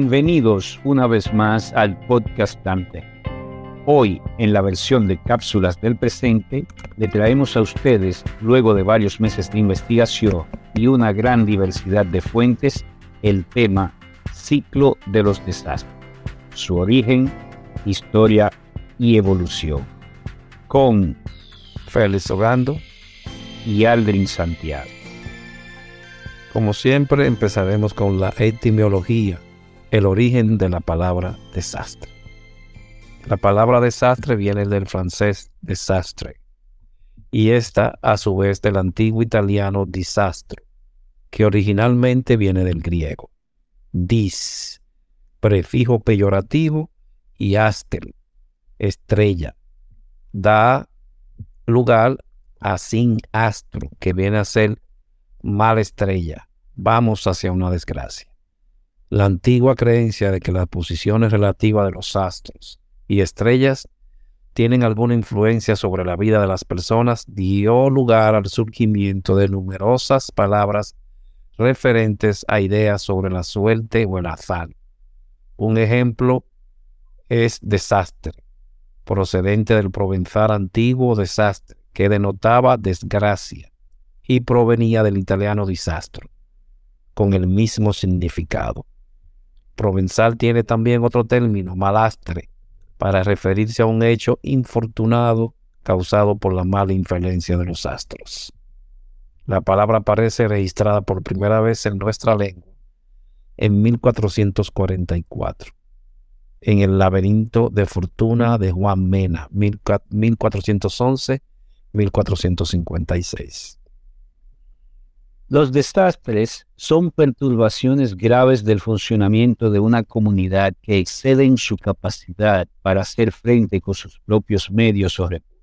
Bienvenidos una vez más al podcast Dante. Hoy, en la versión de cápsulas del presente, le traemos a ustedes, luego de varios meses de investigación y una gran diversidad de fuentes, el tema Ciclo de los Desastres, su origen, historia y evolución, con Félix Ogando y Aldrin Santiago. Como siempre, empezaremos con la etimología el origen de la palabra desastre. La palabra desastre viene del francés desastre y esta a su vez del antiguo italiano disastro, que originalmente viene del griego. Dis, prefijo peyorativo y astel, estrella, da lugar a sin astro, que viene a ser mala estrella. Vamos hacia una desgracia. La antigua creencia de que las posiciones relativas de los astros y estrellas tienen alguna influencia sobre la vida de las personas dio lugar al surgimiento de numerosas palabras referentes a ideas sobre la suerte o el azar. Un ejemplo es desastre, procedente del provenzal antiguo desastre, que denotaba desgracia y provenía del italiano disastro, con el mismo significado provenzal tiene también otro término, malastre, para referirse a un hecho infortunado causado por la mala influencia de los astros. La palabra aparece registrada por primera vez en nuestra lengua en 1444, en el laberinto de fortuna de Juan Mena, 1411-1456. Los desastres son perturbaciones graves del funcionamiento de una comunidad que exceden su capacidad para hacer frente con sus propios medios o recursos.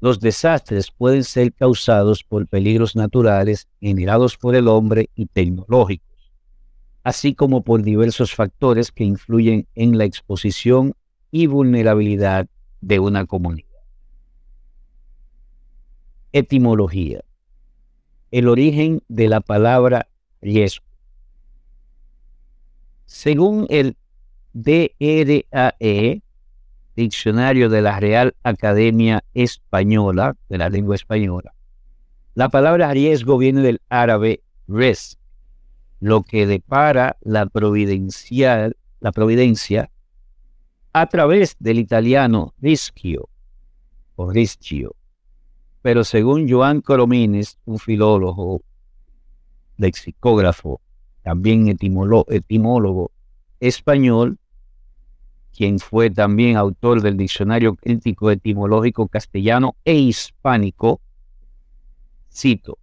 Los desastres pueden ser causados por peligros naturales generados por el hombre y tecnológicos, así como por diversos factores que influyen en la exposición y vulnerabilidad de una comunidad. Etimología el origen de la palabra riesgo. Según el DRAE, Diccionario de la Real Academia Española, de la lengua española, la palabra riesgo viene del árabe res, lo que depara la providencial, la providencia a través del italiano rischio o rischio, pero según Joan Coromines, un filólogo, lexicógrafo, también etimólogo español, quien fue también autor del Diccionario Crítico Etimológico Castellano e Hispánico, cito,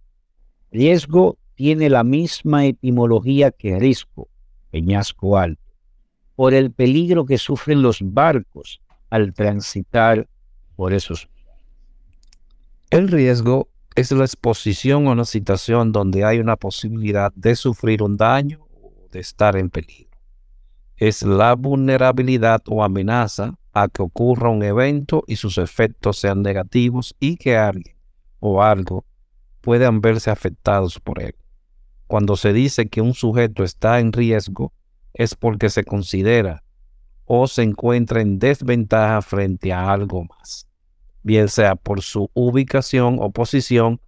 riesgo tiene la misma etimología que risco, peñasco alto, por el peligro que sufren los barcos al transitar por esos. El riesgo es la exposición a una situación donde hay una posibilidad de sufrir un daño o de estar en peligro. Es la vulnerabilidad o amenaza a que ocurra un evento y sus efectos sean negativos y que alguien o algo puedan verse afectados por él. Cuando se dice que un sujeto está en riesgo, es porque se considera o se encuentra en desventaja frente a algo más, bien sea por su ubicación o posición,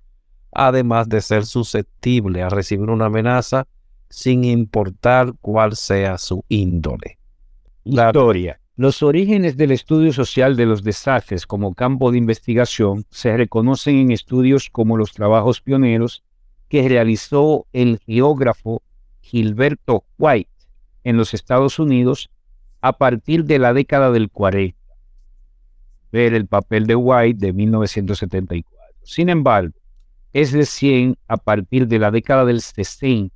además de ser susceptible a recibir una amenaza sin importar cuál sea su índole. La historia. Los orígenes del estudio social de los desastres como campo de investigación se reconocen en estudios como los trabajos pioneros que realizó el geógrafo Gilberto White en los Estados Unidos a partir de la década del 40. Ver el papel de White de 1974. Sin embargo, es recién a partir de la década del 60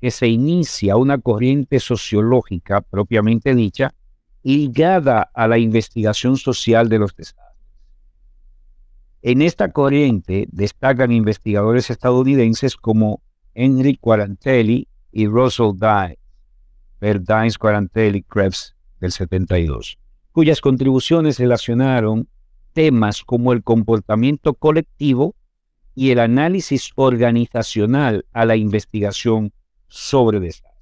que se inicia una corriente sociológica propiamente dicha ligada a la investigación social de los desastres. En esta corriente destacan investigadores estadounidenses como Henry Quarantelli y Russell Dines, Dines Quarantelli Krebs del 72, cuyas contribuciones relacionaron temas como el comportamiento colectivo y el análisis organizacional a la investigación sobre desastres.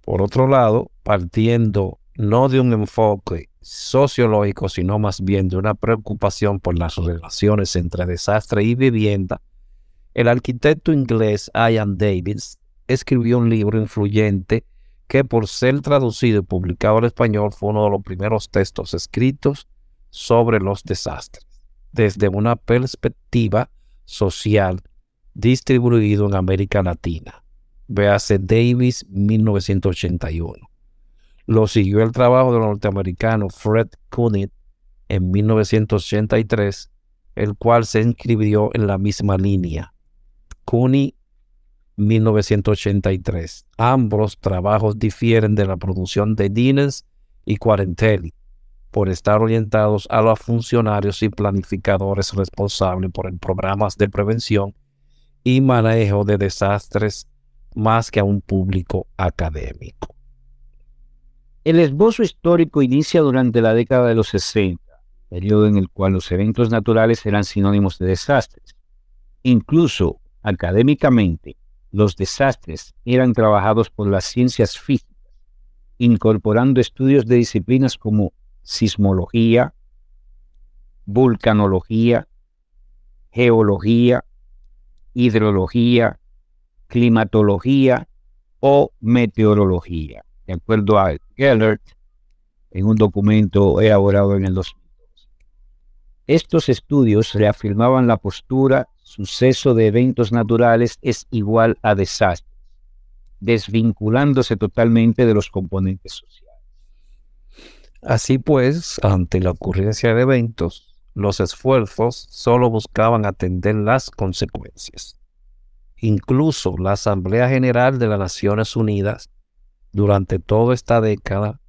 Por otro lado, partiendo no de un enfoque sociológico, sino más bien de una preocupación por las relaciones entre desastre y vivienda, el arquitecto inglés Ian Davis escribió un libro influyente que por ser traducido y publicado en español fue uno de los primeros textos escritos sobre los desastres, desde una perspectiva social distribuido en América Latina. Véase Davis 1981. Lo siguió el trabajo del norteamericano Fred Kunit en 1983, el cual se inscribió en la misma línea. Cooney 1983. Ambos trabajos difieren de la producción de Dines y Quarentelli por estar orientados a los funcionarios y planificadores responsables por el programas de prevención y manejo de desastres más que a un público académico. El esbozo histórico inicia durante la década de los 60, periodo en el cual los eventos naturales eran sinónimos de desastres. Incluso académicamente, los desastres eran trabajados por las ciencias físicas, incorporando estudios de disciplinas como sismología, vulcanología, geología, hidrología, climatología o meteorología de acuerdo a Gellert, en un documento elaborado en el 2002. Estos estudios reafirmaban la postura suceso de eventos naturales es igual a desastre, desvinculándose totalmente de los componentes sociales. Así pues, ante la ocurrencia de eventos, los esfuerzos solo buscaban atender las consecuencias. Incluso la Asamblea General de las Naciones Unidas durante toda esta década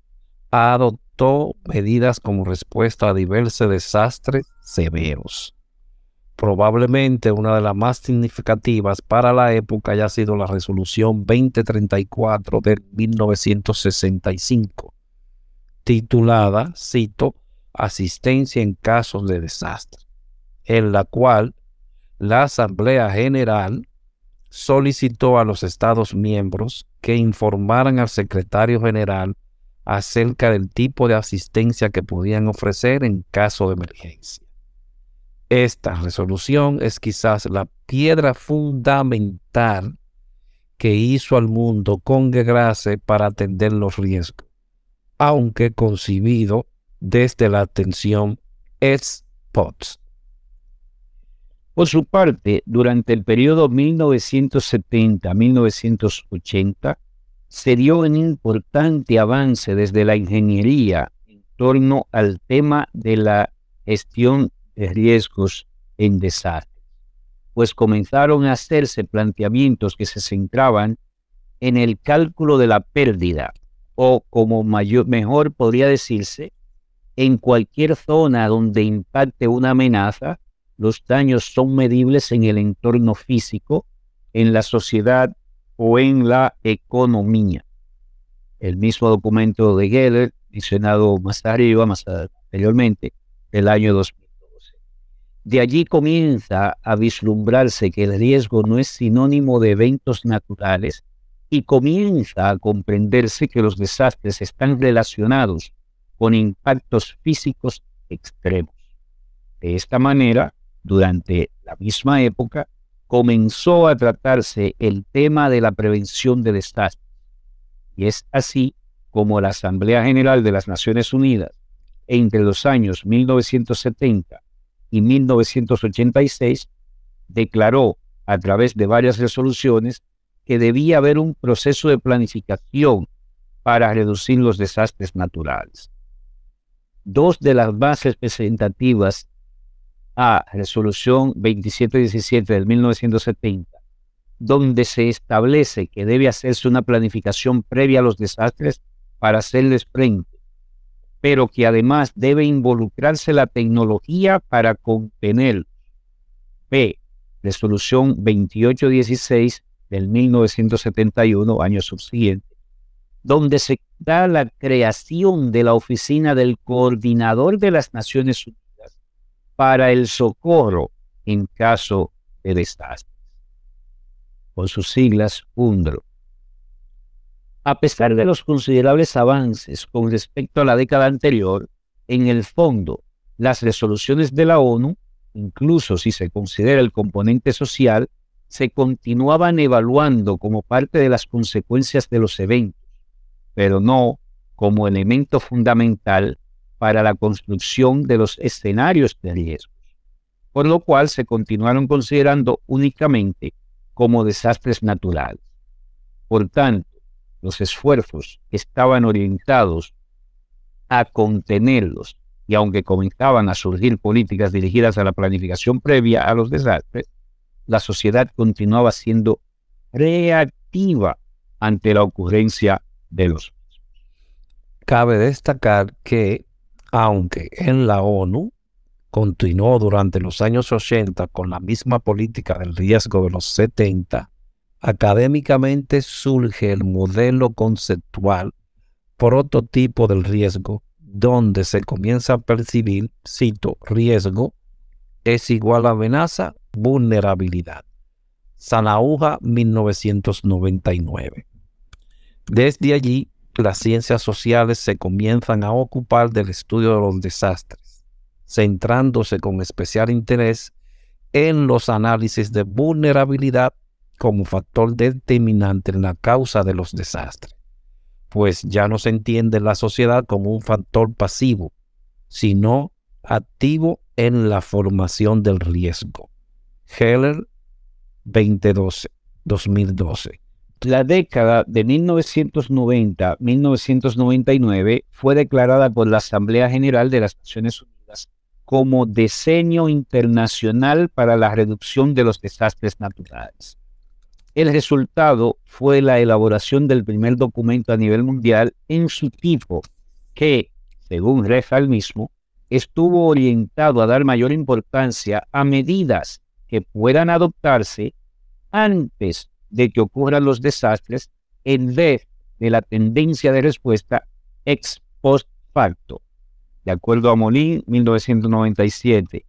medidas como respuesta a diversos desastres severos. Probablemente una de las más significativas para la época haya sido la resolución 2034 de 1965, titulada, Asistencia en casos de desastre, en la cual la Asamblea General solicitó a los Estados miembros que informaran al secretario general acerca del tipo de asistencia que podían ofrecer en caso de emergencia. Esta resolución es quizás la piedra fundamental que hizo al mundo congregarse para atender los riesgos, aunque concibido desde la atención SPOTS. Por su parte, durante el periodo 1970-1980, se dio un importante avance desde la ingeniería en torno al tema de la gestión de riesgos en desastres, pues comenzaron a hacerse planteamientos que se centraban en el cálculo de la pérdida, o como mayor, mejor podría decirse, en cualquier zona donde impacte una amenaza, los daños son medibles en el entorno físico, en la sociedad o en la economía. El mismo documento de Geller, mencionado más arriba, más anteriormente, del año 2012. De allí comienza a vislumbrarse que el riesgo no es sinónimo de eventos naturales y comienza a comprenderse que los desastres están relacionados con impactos físicos extremos. De esta manera, durante la misma época, comenzó a tratarse el tema de la prevención de desastres. Y es así como la Asamblea General de las Naciones Unidas, entre los años 1970 y 1986, declaró a través de varias resoluciones que debía haber un proceso de planificación para reducir los desastres naturales. Dos de las bases representativas a Resolución 2717 del 1970, donde se establece que debe hacerse una planificación previa a los desastres para hacerles frente, pero que además debe involucrarse la tecnología para contener. B. Resolución 2816 del 1971, año subsiguiente, donde se da la creación de la oficina del coordinador de las Naciones Unidas para el socorro en caso de desastres, con sus siglas UNDRO. A pesar de los considerables avances con respecto a la década anterior, en el fondo, las resoluciones de la ONU, incluso si se considera el componente social, se continuaban evaluando como parte de las consecuencias de los eventos, pero no como elemento fundamental para la construcción de los escenarios de riesgo, por lo cual se continuaron considerando únicamente como desastres naturales. Por tanto, los esfuerzos estaban orientados a contenerlos y aunque comenzaban a surgir políticas dirigidas a la planificación previa a los desastres, la sociedad continuaba siendo reactiva ante la ocurrencia de los Cabe destacar que aunque en la ONU continuó durante los años 80 con la misma política del riesgo de los 70, académicamente surge el modelo conceptual prototipo del riesgo, donde se comienza a percibir, cito, riesgo es igual a amenaza, vulnerabilidad. Sanauja 1999. Desde allí las ciencias sociales se comienzan a ocupar del estudio de los desastres, centrándose con especial interés en los análisis de vulnerabilidad como factor determinante en la causa de los desastres, pues ya no se entiende la sociedad como un factor pasivo, sino activo en la formación del riesgo. Heller 2012, 2012. La década de 1990-1999 fue declarada por la Asamblea General de las Naciones Unidas como Diseño Internacional para la Reducción de los Desastres Naturales. El resultado fue la elaboración del primer documento a nivel mundial en su tipo que, según Refa el mismo, estuvo orientado a dar mayor importancia a medidas que puedan adoptarse antes de que ocurran los desastres en vez de la tendencia de respuesta ex post facto. De acuerdo a Molín, 1997.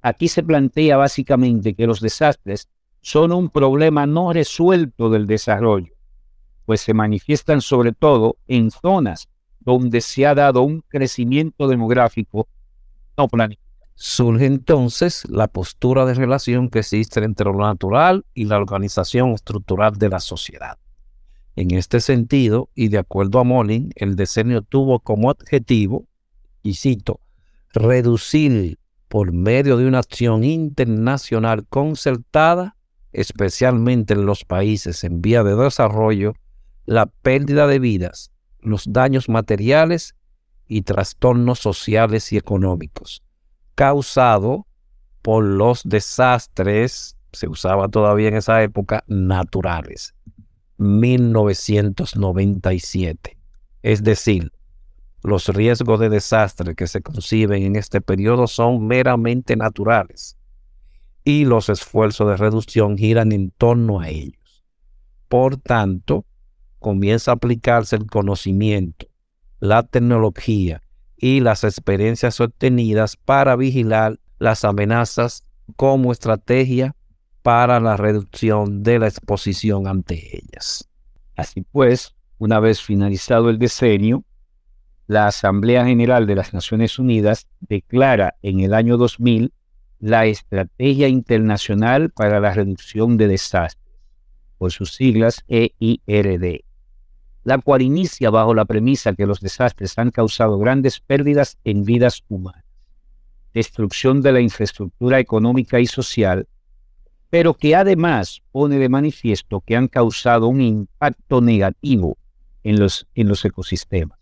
Aquí se plantea básicamente que los desastres son un problema no resuelto del desarrollo, pues se manifiestan sobre todo en zonas donde se ha dado un crecimiento demográfico no planificado. Surge entonces la postura de relación que existe entre lo natural y la organización estructural de la sociedad. En este sentido, y de acuerdo a Molin, el diseño tuvo como objetivo, y cito, reducir por medio de una acción internacional concertada, especialmente en los países en vía de desarrollo, la pérdida de vidas, los daños materiales y trastornos sociales y económicos, causado por los desastres, se usaba todavía en esa época, naturales. 1997. Es decir, los riesgos de desastre que se conciben en este periodo son meramente naturales y los esfuerzos de reducción giran en torno a ellos. Por tanto, comienza a aplicarse el conocimiento, la tecnología y las experiencias obtenidas para vigilar las amenazas como estrategia para la reducción de la exposición ante ellas. Así pues, una vez finalizado el decenio, la Asamblea General de las Naciones Unidas declara en el año 2000 la Estrategia Internacional para la Reducción de Desastres, por sus siglas EIRD, la cual inicia bajo la premisa que los desastres han causado grandes pérdidas en vidas humanas, destrucción de la infraestructura económica y social, pero que además pone de manifiesto que han causado un impacto negativo en los, en los ecosistemas,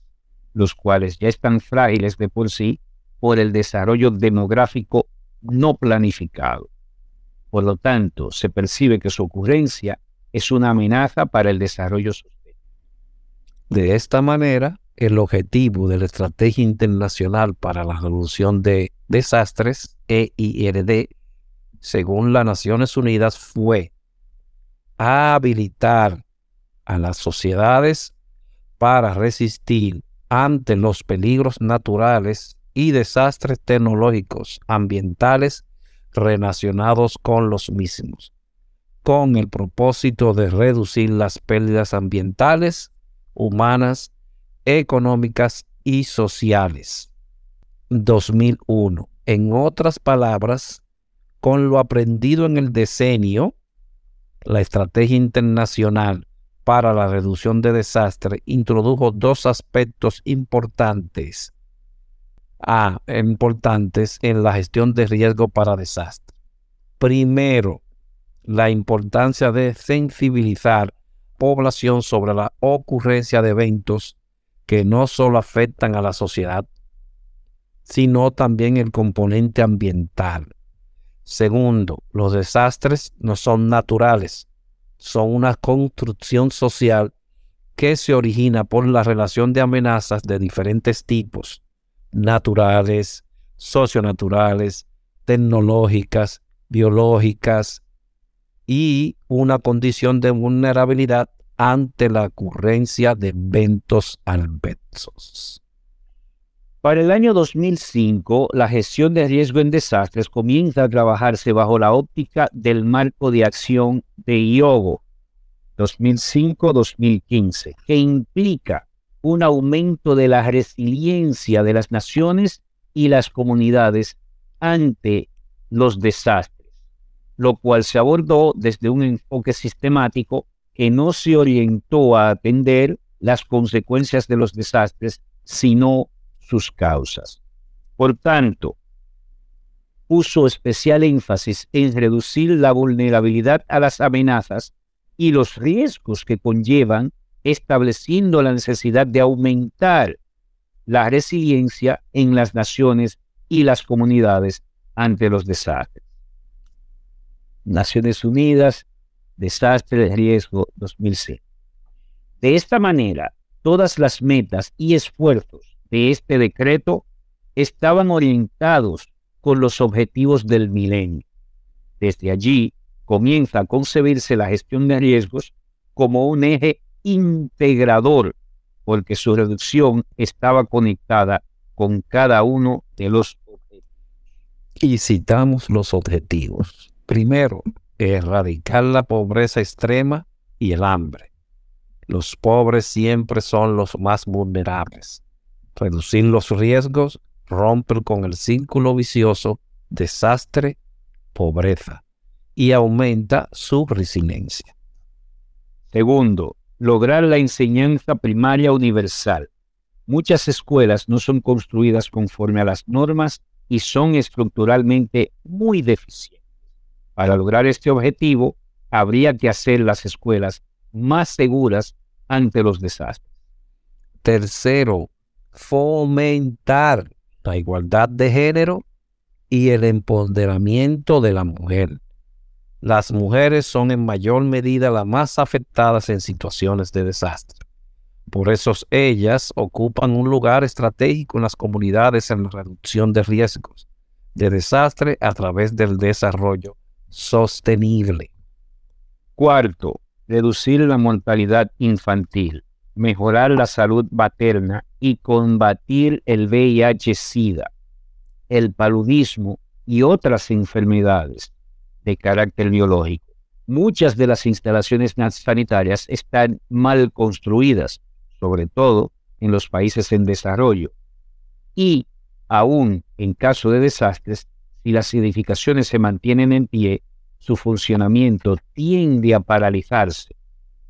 los cuales ya están frágiles de por sí por el desarrollo demográfico no planificado. Por lo tanto, se percibe que su ocurrencia es una amenaza para el desarrollo. De esta manera, el objetivo de la Estrategia Internacional para la Reducción de Desastres, EIRD, según las Naciones Unidas, fue habilitar a las sociedades para resistir ante los peligros naturales y desastres tecnológicos ambientales relacionados con los mismos, con el propósito de reducir las pérdidas ambientales humanas, económicas y sociales. 2001. En otras palabras, con lo aprendido en el decenio, la Estrategia Internacional para la Reducción de Desastres introdujo dos aspectos importantes, importantes en la gestión de riesgo para desastres. Primero, la importancia de sensibilizar población sobre la ocurrencia de eventos que no solo afectan a la sociedad, sino también el componente ambiental. Segundo, los desastres no son naturales, son una construcción social que se origina por la relación de amenazas de diferentes tipos, naturales, socionaturales, tecnológicas, biológicas, y una condición de vulnerabilidad ante la ocurrencia de eventos adversos. Para el año 2005, la gestión de riesgo en desastres comienza a trabajarse bajo la óptica del marco de acción de IOGO 2005-2015, que implica un aumento de la resiliencia de las naciones y las comunidades ante los desastres lo cual se abordó desde un enfoque sistemático que no se orientó a atender las consecuencias de los desastres, sino sus causas. Por tanto, puso especial énfasis en reducir la vulnerabilidad a las amenazas y los riesgos que conllevan, estableciendo la necesidad de aumentar la resiliencia en las naciones y las comunidades ante los desastres. Naciones Unidas, Desastre de Riesgo 2006. De esta manera, todas las metas y esfuerzos de este decreto estaban orientados con los objetivos del milenio. Desde allí comienza a concebirse la gestión de riesgos como un eje integrador, porque su reducción estaba conectada con cada uno de los objetivos. Y citamos los objetivos. Primero, erradicar la pobreza extrema y el hambre. Los pobres siempre son los más vulnerables. Reducir los riesgos rompe con el círculo vicioso desastre, pobreza y aumenta su resiliencia. Segundo, lograr la enseñanza primaria universal. Muchas escuelas no son construidas conforme a las normas y son estructuralmente muy deficientes. Para lograr este objetivo, habría que hacer las escuelas más seguras ante los desastres. Tercero, fomentar la igualdad de género y el empoderamiento de la mujer. Las mujeres son en mayor medida las más afectadas en situaciones de desastre. Por eso ellas ocupan un lugar estratégico en las comunidades en la reducción de riesgos de desastre a través del desarrollo sostenible. Cuarto, reducir la mortalidad infantil, mejorar la salud materna y combatir el VIH-Sida, el paludismo y otras enfermedades de carácter biológico. Muchas de las instalaciones sanitarias están mal construidas, sobre todo en los países en desarrollo. Y aún en caso de desastres, si las edificaciones se mantienen en pie, su funcionamiento tiende a paralizarse,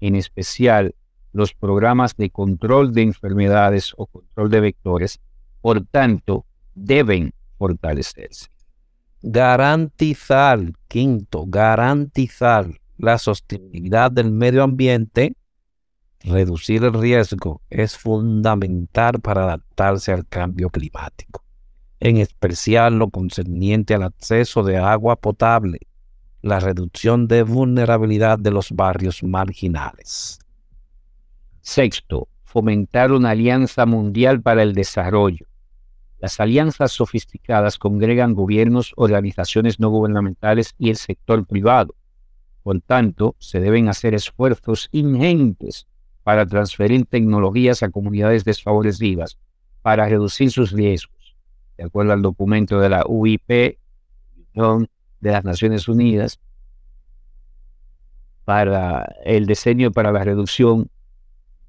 en especial los programas de control de enfermedades o control de vectores, por tanto, deben fortalecerse. Garantizar, quinto, garantizar la sostenibilidad del medio ambiente, reducir el riesgo es fundamental para adaptarse al cambio climático, en especial lo concerniente al acceso de agua potable, la reducción de vulnerabilidad de los barrios marginales. Sexto, fomentar una alianza mundial para el desarrollo. Las alianzas sofisticadas congregan gobiernos, organizaciones no gubernamentales y el sector privado. Por tanto, se deben hacer esfuerzos ingentes para transferir tecnologías a comunidades desfavorecidas para reducir sus riesgos. De acuerdo al documento de la UIP, de las Naciones Unidas para el diseño para la reducción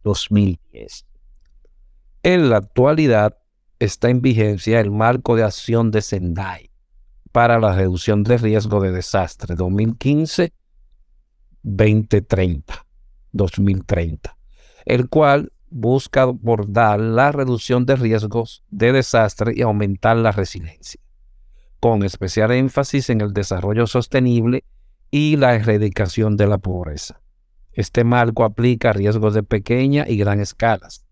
2010. En la actualidad está en vigencia el marco de acción de Sendai para la reducción de riesgo de desastre 2015-2030, 2030, el cual busca abordar la reducción de riesgos de desastre y aumentar la resiliencia con especial énfasis en el desarrollo sostenible y la erradicación de la pobreza. Este marco aplica riesgos de pequeña y gran escalas,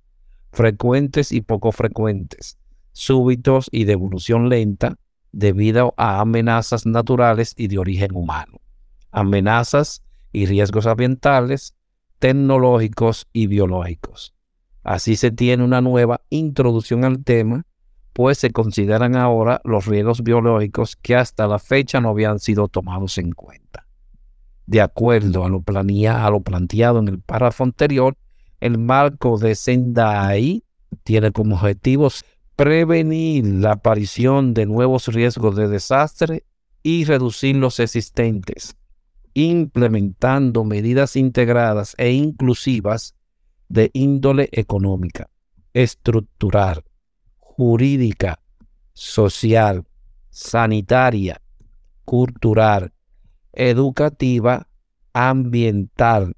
frecuentes y poco frecuentes, súbitos y de evolución lenta, debido a amenazas naturales y de origen humano, amenazas y riesgos ambientales, tecnológicos y biológicos. Así se tiene una nueva introducción al tema pues se consideran ahora los riesgos biológicos que hasta la fecha no habían sido tomados en cuenta. De acuerdo a lo, a lo planteado en el párrafo anterior, el marco de Sendai tiene como objetivos prevenir la aparición de nuevos riesgos de desastre y reducir los existentes, implementando medidas integradas e inclusivas de índole económica, estructural, jurídica, social, sanitaria, cultural, educativa, ambiental,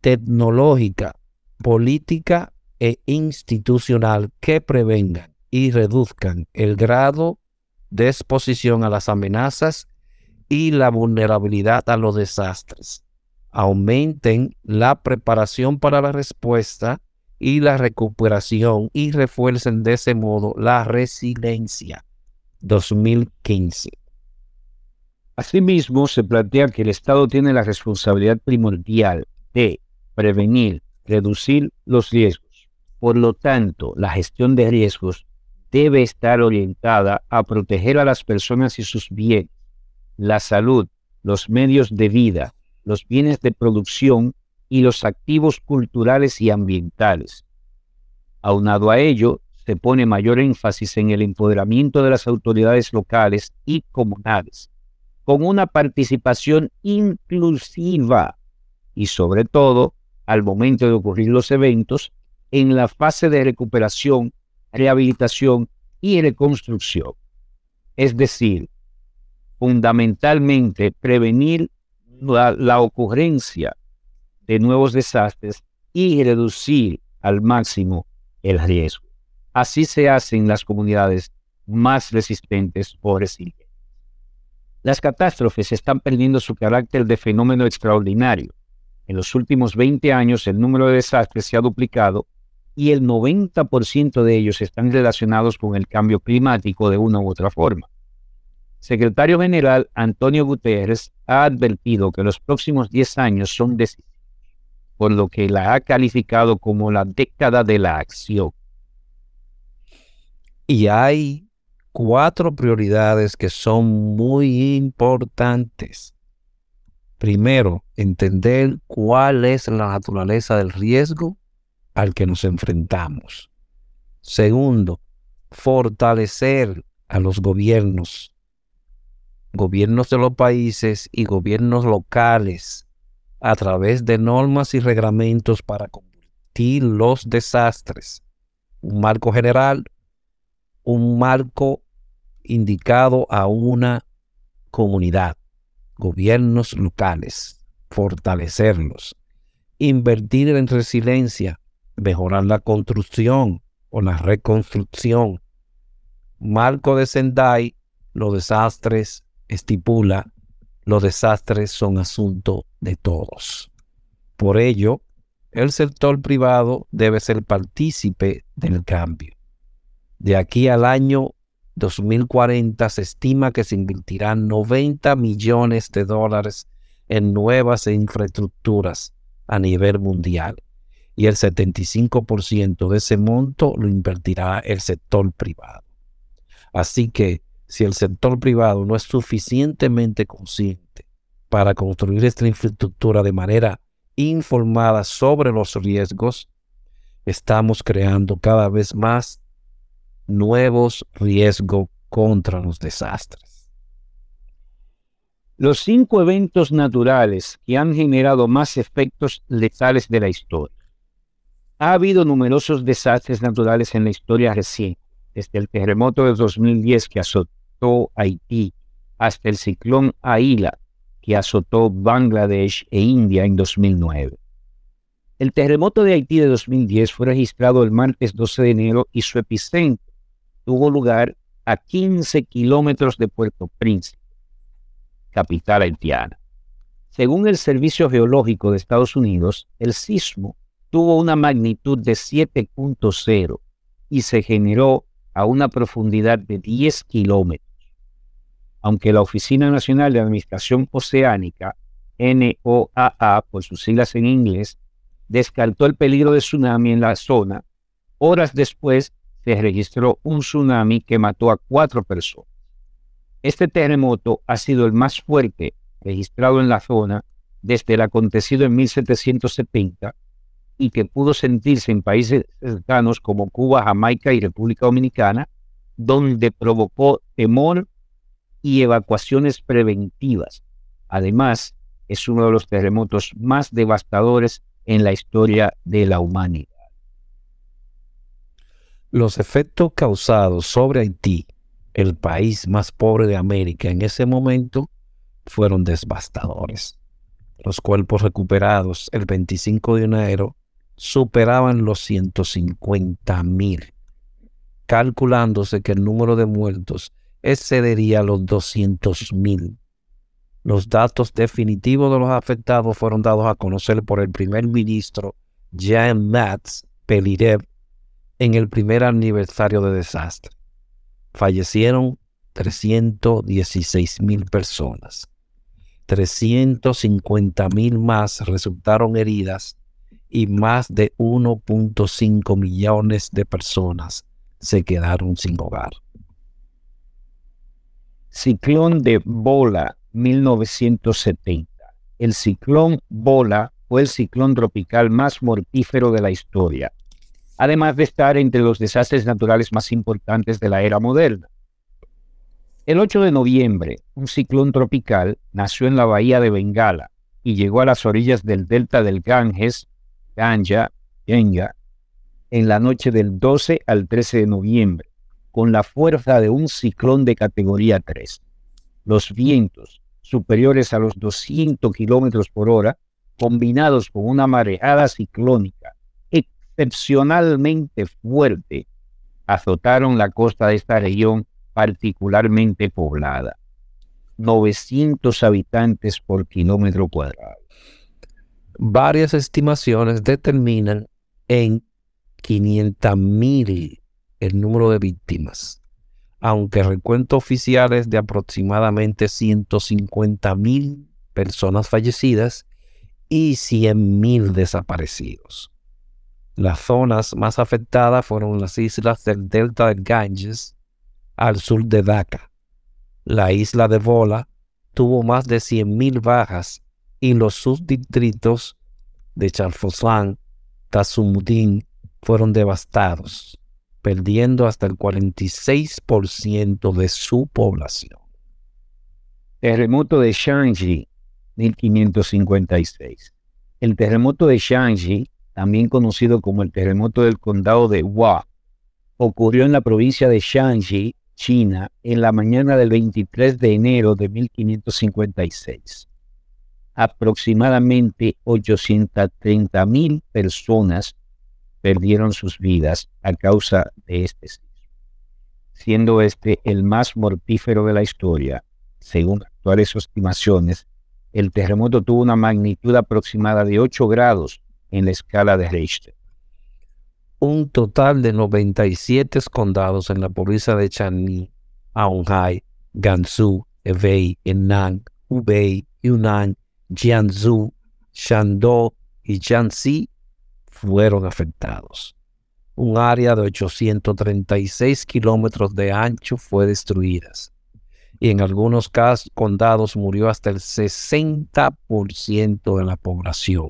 tecnológica, política e institucional que prevengan y reduzcan el grado de exposición a las amenazas y la vulnerabilidad a los desastres. Aumenten la preparación para la respuesta y la recuperación y refuercen de ese modo la resiliencia. 2015. Asimismo, se plantea que el Estado tiene la responsabilidad primordial de prevenir, reducir los riesgos. Por lo tanto, la gestión de riesgos debe estar orientada a proteger a las personas y sus bienes, la salud, los medios de vida, los bienes de producción y los activos culturales y ambientales. Aunado a ello, se pone mayor énfasis en el empoderamiento de las autoridades locales y comunales, con una participación inclusiva y sobre todo, al momento de ocurrir los eventos, en la fase de recuperación, rehabilitación y reconstrucción. Es decir, fundamentalmente prevenir la, ocurrencia de nuevos desastres y reducir al máximo el riesgo. Así se hace en las comunidades más resistentes o resilientes. Las catástrofes están perdiendo su carácter de fenómeno extraordinario. En los últimos 20 años el número de desastres se ha duplicado y el 90% de ellos están relacionados con el cambio climático de una u otra forma. Secretario General Antonio Guterres ha advertido que los próximos 10 años son decisivos, por lo que la ha calificado como la década de la acción. Y hay cuatro prioridades que son muy importantes. Primero, entender cuál es la naturaleza del riesgo al que nos enfrentamos. Segundo, fortalecer a los gobiernos gobiernos de los países y gobiernos locales a través de normas y reglamentos para combatir los desastres. Un marco general, un marco indicado a una comunidad, gobiernos locales, fortalecerlos, invertir en resiliencia, mejorar la construcción o la reconstrucción. Marco de Sendai, los desastres estipula los desastres son asunto de todos. Por ello, el sector privado debe ser partícipe del cambio. De aquí al año 2040 se estima que se invertirán 90 millones de dólares en nuevas infraestructuras a nivel mundial y el 75% de ese monto lo invertirá el sector privado. Así que si el sector privado no es suficientemente consciente para construir esta infraestructura de manera informada sobre los riesgos, estamos creando cada vez más nuevos riesgos contra los desastres. Los cinco eventos naturales que han generado más efectos letales de la historia. Ha habido numerosos desastres naturales en la historia reciente desde el terremoto de 2010 que azotó Haití hasta el ciclón Aila que azotó Bangladesh e India en 2009. El terremoto de Haití de 2010 fue registrado el martes 12 de enero y su epicentro tuvo lugar a 15 kilómetros de Puerto Príncipe, capital haitiana. Según el Servicio Geológico de Estados Unidos, el sismo tuvo una magnitud de 7.0 y se generó a una profundidad de 10 kilómetros. Aunque la Oficina Nacional de Administración Oceánica, NOAA por sus siglas en inglés, descartó el peligro de tsunami en la zona, horas después se registró un tsunami que mató a cuatro personas. Este terremoto ha sido el más fuerte registrado en la zona desde el acontecido en 1770 y que pudo sentirse en países cercanos como Cuba, Jamaica y República Dominicana, donde provocó temor y evacuaciones preventivas. Además, es uno de los terremotos más devastadores en la historia de la humanidad. Los efectos causados sobre Haití, el país más pobre de América en ese momento, fueron devastadores. Los cuerpos recuperados el 25 de enero superaban los 150 mil, calculándose que el número de muertos excedería los 200 mil. Los datos definitivos de los afectados fueron dados a conocer por el primer ministro Jean Mats Pelirev en el primer aniversario de desastre. Fallecieron 316 mil personas. 350 mil más resultaron heridas y más de 1.5 millones de personas se quedaron sin hogar. Ciclón de Bola 1970. El ciclón Bola fue el ciclón tropical más mortífero de la historia, además de estar entre los desastres naturales más importantes de la era moderna. El 8 de noviembre, un ciclón tropical nació en la bahía de Bengala y llegó a las orillas del delta del Ganges Ganja, Genga, en la noche del 12 al 13 de noviembre, con la fuerza de un ciclón de categoría 3. Los vientos superiores a los 200 kilómetros por hora, combinados con una marejada ciclónica excepcionalmente fuerte, azotaron la costa de esta región particularmente poblada. 900 habitantes por kilómetro cuadrado. Varias estimaciones determinan en 500.000 el número de víctimas, aunque recuento oficial es de aproximadamente 150.000 personas fallecidas y 100.000 desaparecidos. Las zonas más afectadas fueron las islas del delta del Ganges, al sur de Dhaka. La isla de Vola tuvo más de 100.000 bajas y los subdistritos de Charfoslan, Tasumudin fueron devastados, perdiendo hasta el 46% de su población. Terremoto de Shanxi, 1556. El terremoto de Shanxi, también conocido como el terremoto del condado de Hua, ocurrió en la provincia de Shanxi, China, en la mañana del 23 de enero de 1556. Aproximadamente 830.000 personas perdieron sus vidas a causa de este sismo, siendo este el más mortífero de la historia. Según actuales estimaciones, el terremoto tuvo una magnitud aproximada de 8 grados en la escala de Richter. Un total de 97 condados en la provincia de Changi, Aonghai, Gansu, Hebei, Henan, Hubei, Yunnan, Jiangsu, Shandong y Jiangxi fueron afectados. Un área de 836 kilómetros de ancho fue destruida y en algunos casos condados murió hasta el 60% de la población,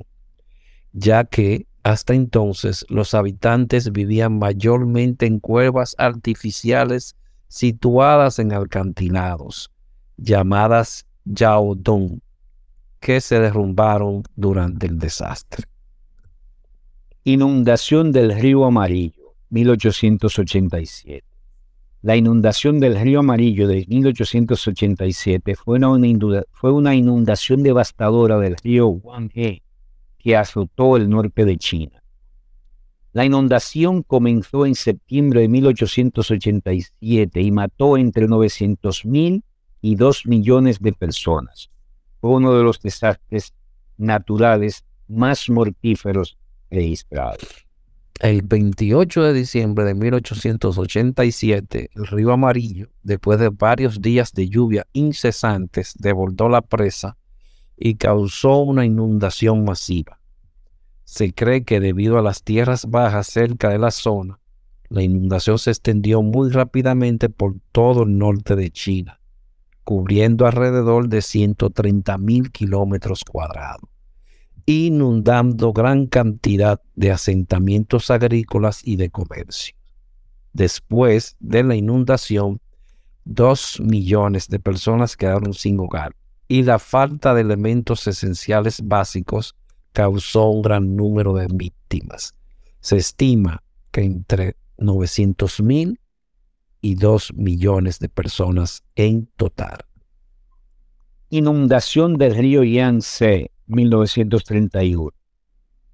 ya que hasta entonces los habitantes vivían mayormente en cuevas artificiales situadas en alcantilados, llamadas Yaodong, que se derrumbaron durante el desastre. Inundación del río Amarillo, 1887. La inundación del río Amarillo de 1887 fue una, inundación devastadora del río Huanghe que azotó el norte de China. La inundación comenzó en septiembre de 1887 y mató entre 900.000 y 2 millones de personas. Fue uno de los desastres naturales más mortíferos el 28 de diciembre de 1887, el río Amarillo, después de varios días de lluvia incesantes, desbordó la presa y causó una inundación masiva. Se cree que debido a las tierras bajas cerca de la zona, la inundación se extendió muy rápidamente por todo el norte de China, cubriendo alrededor de 130 mil kilómetros cuadrados inundando gran cantidad de asentamientos agrícolas y de comercio. Después de la inundación, dos millones de personas quedaron sin hogar y la falta de elementos esenciales básicos causó un gran número de víctimas. Se estima que entre 900 mil y 2 millones de personas en total. Inundación del río Yangtze 1931.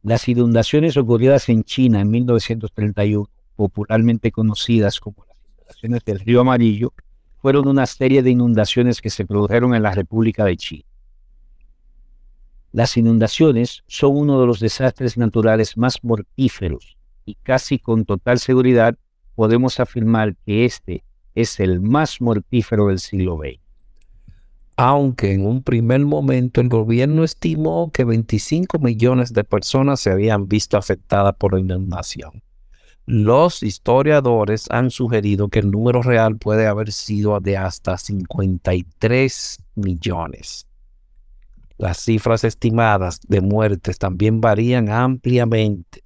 Las inundaciones ocurridas en China en 1931, popularmente conocidas como las inundaciones del río Amarillo, fueron una serie de inundaciones que se produjeron en la República de China. Las inundaciones son uno de los desastres naturales más mortíferos y casi con total seguridad podemos afirmar que este es el más mortífero del siglo XX aunque en un primer momento el gobierno estimó que 25 millones de personas se habían visto afectadas por la inundación. Los historiadores han sugerido que el número real puede haber sido de hasta 53 millones. Las cifras estimadas de muertes también varían ampliamente.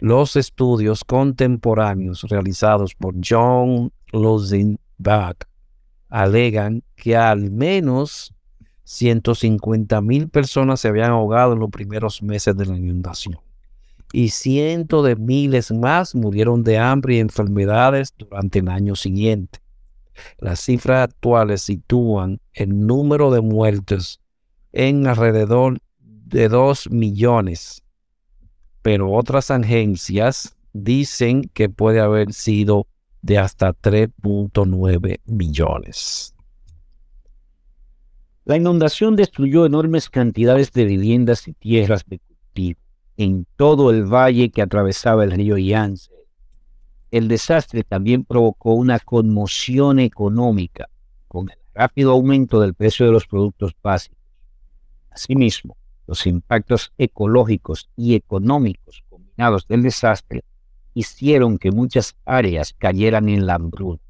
Los estudios contemporáneos realizados por John Bach alegan que al menos 150 mil personas se habían ahogado en los primeros meses de la inundación y cientos de miles más murieron de hambre y enfermedades durante el año siguiente. Las cifras actuales sitúan el número de muertos en alrededor de 2 millones, pero otras agencias dicen que puede haber sido de hasta 3.9 millones. La inundación destruyó enormes cantidades de viviendas y tierras de cultivo en todo el valle que atravesaba el río Yance. El desastre también provocó una conmoción económica con el rápido aumento del precio de los productos básicos. Asimismo, los impactos ecológicos y económicos combinados del desastre hicieron que muchas áreas cayeran en la hambruna.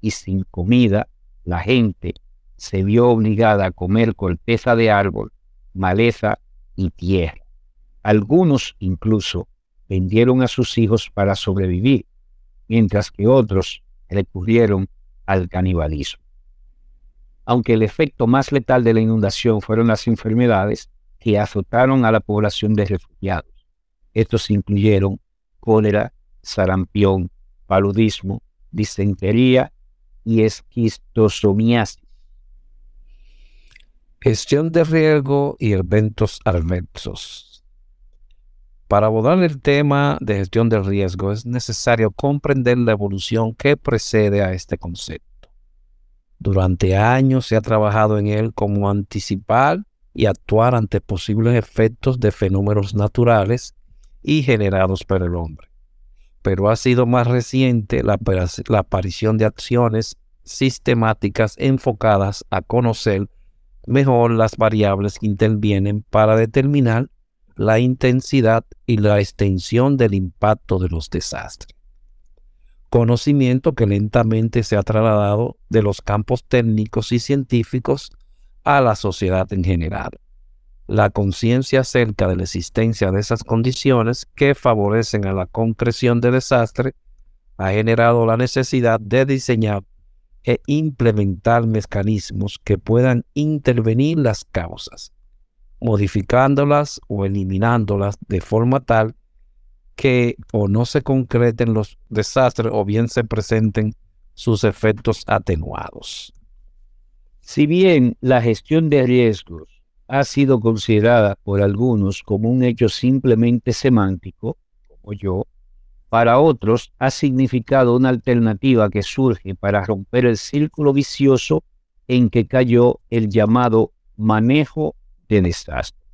Y sin comida, la gente se vio obligada a comer corteza de árbol, maleza y tierra. Algunos incluso vendieron a sus hijos para sobrevivir, mientras que otros recurrieron al canibalismo. Aunque el efecto más letal de la inundación fueron las enfermedades que azotaron a la población de refugiados. Estos incluyeron cólera, sarampión, paludismo, disentería y esquistosomiasis. Gestión de riesgo y eventos adversos. Para abordar el tema de gestión de riesgo es necesario comprender la evolución que precede a este concepto. Durante años se ha trabajado en él como anticipar y actuar ante posibles efectos de fenómenos naturales y generados por el hombre. Pero ha sido más reciente la, aparición de acciones sistemáticas enfocadas a conocer mejor las variables que intervienen para determinar la intensidad y la extensión del impacto de los desastres. Conocimiento que lentamente se ha trasladado de los campos técnicos y científicos a la sociedad en general la conciencia acerca de la existencia de esas condiciones que favorecen a la concreción de desastre ha generado la necesidad de diseñar e implementar mecanismos que puedan intervenir las causas, modificándolas o eliminándolas de forma tal que o no se concreten los desastres o bien se presenten sus efectos atenuados. Si bien la gestión de riesgos ha sido considerada por algunos como un hecho simplemente semántico, como yo, para otros ha significado una alternativa que surge para romper el círculo vicioso en que cayó el llamado manejo de desastres.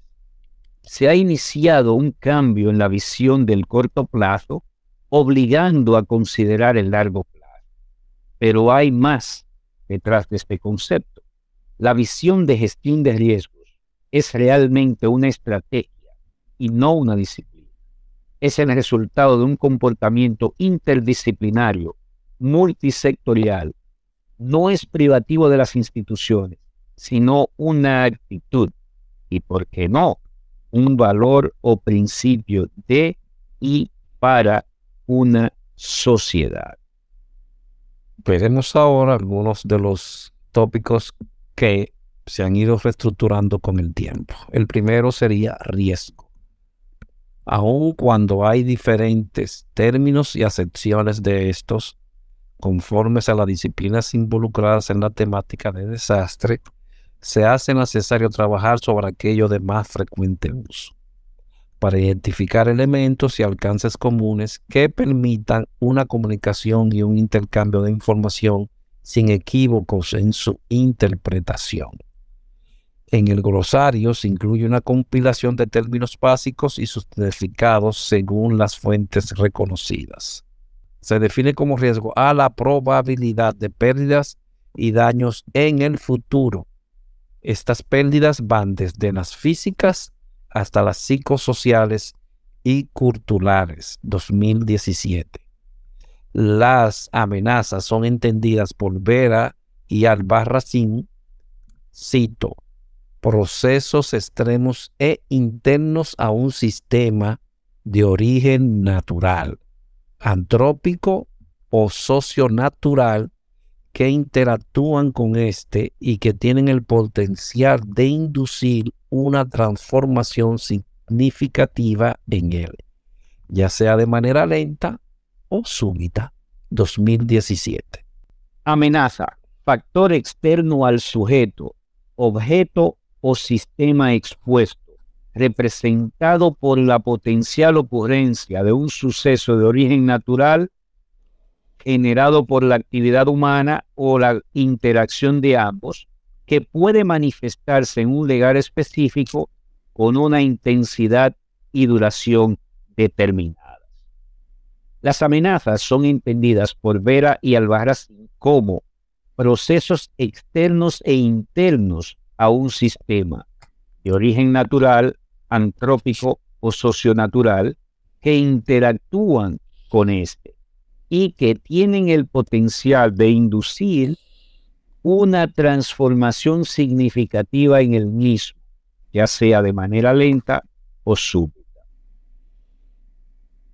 Se ha iniciado un cambio en la visión del corto plazo, obligando a considerar el largo plazo. Pero hay más detrás de este concepto. La visión de gestión de riesgo es realmente una estrategia y no una disciplina. Es el resultado de un comportamiento interdisciplinario, multisectorial. No es privativo de las instituciones, sino una actitud y, ¿por qué no?, un valor o principio de y para una sociedad. Veremos ahora algunos de los tópicos que se han ido reestructurando con el tiempo. El primero sería riesgo. Aun cuando hay diferentes términos y acepciones de estos, conformes a las disciplinas involucradas en la temática de desastre, se hace necesario trabajar sobre aquello de más frecuente uso, para identificar elementos y alcances comunes que permitan una comunicación y un intercambio de información sin equívocos en su interpretación. En el glosario se incluye una compilación de términos básicos y sus significados según las fuentes reconocidas. Se define como riesgo a la probabilidad de pérdidas y daños en el futuro. Estas pérdidas van desde las físicas hasta las psicosociales y culturales 2017. Las amenazas son entendidas por Vera y Albarracín, cito, procesos extremos e internos a un sistema de origen natural, antrópico o socionatural que interactúan con este y que tienen el potencial de inducir una transformación significativa en él, ya sea de manera lenta o súbita. 2017. Amenaza, factor externo al sujeto, objeto o sistema expuesto, representado por la potencial ocurrencia de un suceso de origen natural, generado por la actividad humana o la interacción de ambos, que puede manifestarse en un lugar específico con una intensidad y duración determinadas. Las amenazas son entendidas por Vera y Albarracín como procesos externos e internos a un sistema de origen natural, antrópico o socionatural que interactúan con este y que tienen el potencial de inducir una transformación significativa en el mismo, ya sea de manera lenta o súbita.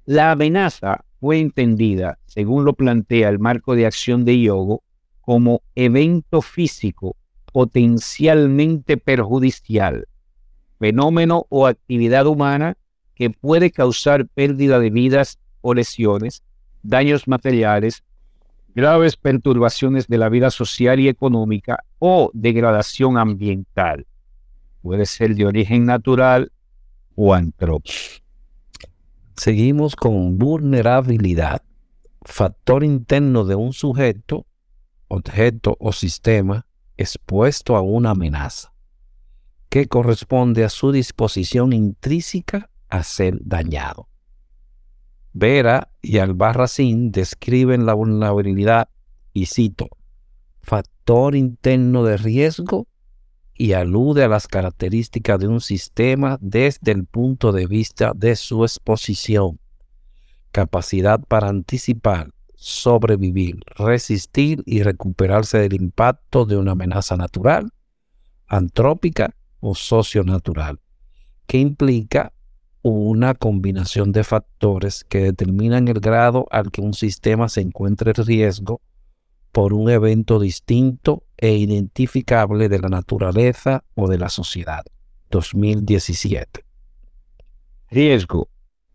La amenaza fue entendida, según lo plantea el marco de acción de Yogo, como evento físico potencialmente perjudicial, fenómeno o actividad humana que puede causar pérdida de vidas o lesiones, daños materiales, graves perturbaciones de la vida social y económica o degradación ambiental. Puede ser de origen natural o antrópico. Seguimos con vulnerabilidad, factor interno de un sujeto, objeto o sistema expuesto a una amenaza, que corresponde a su disposición intrínseca a ser dañado. Vera y Albarracín describen la vulnerabilidad y cito, factor interno de riesgo y alude a las características de un sistema desde el punto de vista de su exposición, capacidad para anticipar, sobrevivir, resistir y recuperarse del impacto de una amenaza natural, antrópica o socionatural, que implica una combinación de factores que determinan el grado al que un sistema se encuentre en riesgo por un evento distinto e identificable de la naturaleza o de la sociedad. 2017. Riesgo.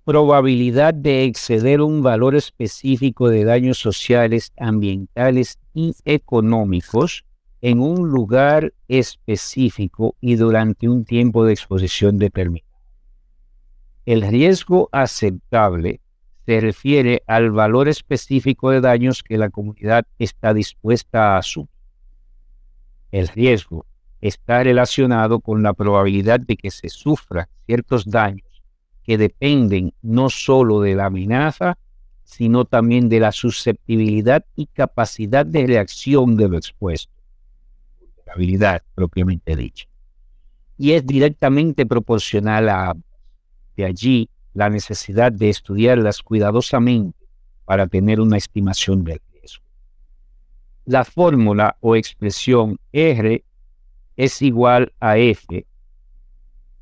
Probabilidad de exceder un valor específico de daños sociales, ambientales y económicos en un lugar específico y durante un tiempo de exposición determinado. El riesgo aceptable se refiere al valor específico de daños que la comunidad está dispuesta a asumir. El riesgo está relacionado con la probabilidad de que se sufran ciertos daños que dependen no solo de la amenaza, sino también de la susceptibilidad y capacidad de reacción de lo expuesto. Vulnerabilidad propiamente dicha. Y es directamente proporcional a de allí la necesidad de estudiarlas cuidadosamente para tener una estimación del riesgo. La fórmula o expresión R es igual a F,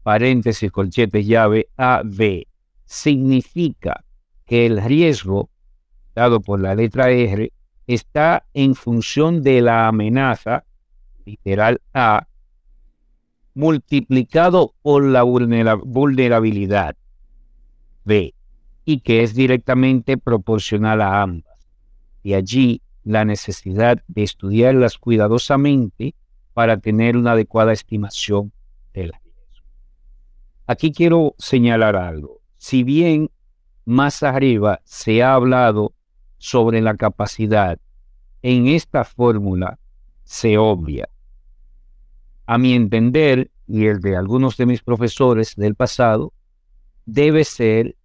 paréntesis, colchete, llave, B, significa que el riesgo dado por la letra R está en función de la amenaza, literal A, multiplicado por la vulnerabilidad B y que es directamente proporcional a ambas. Y allí la necesidad de estudiarlas cuidadosamente para tener una adecuada estimación del riesgo. Aquí quiero señalar algo. Si bien más arriba se ha hablado sobre la capacidad, en esta fórmula se obvia a mi entender y el de algunos de mis profesores del pasado, debe ser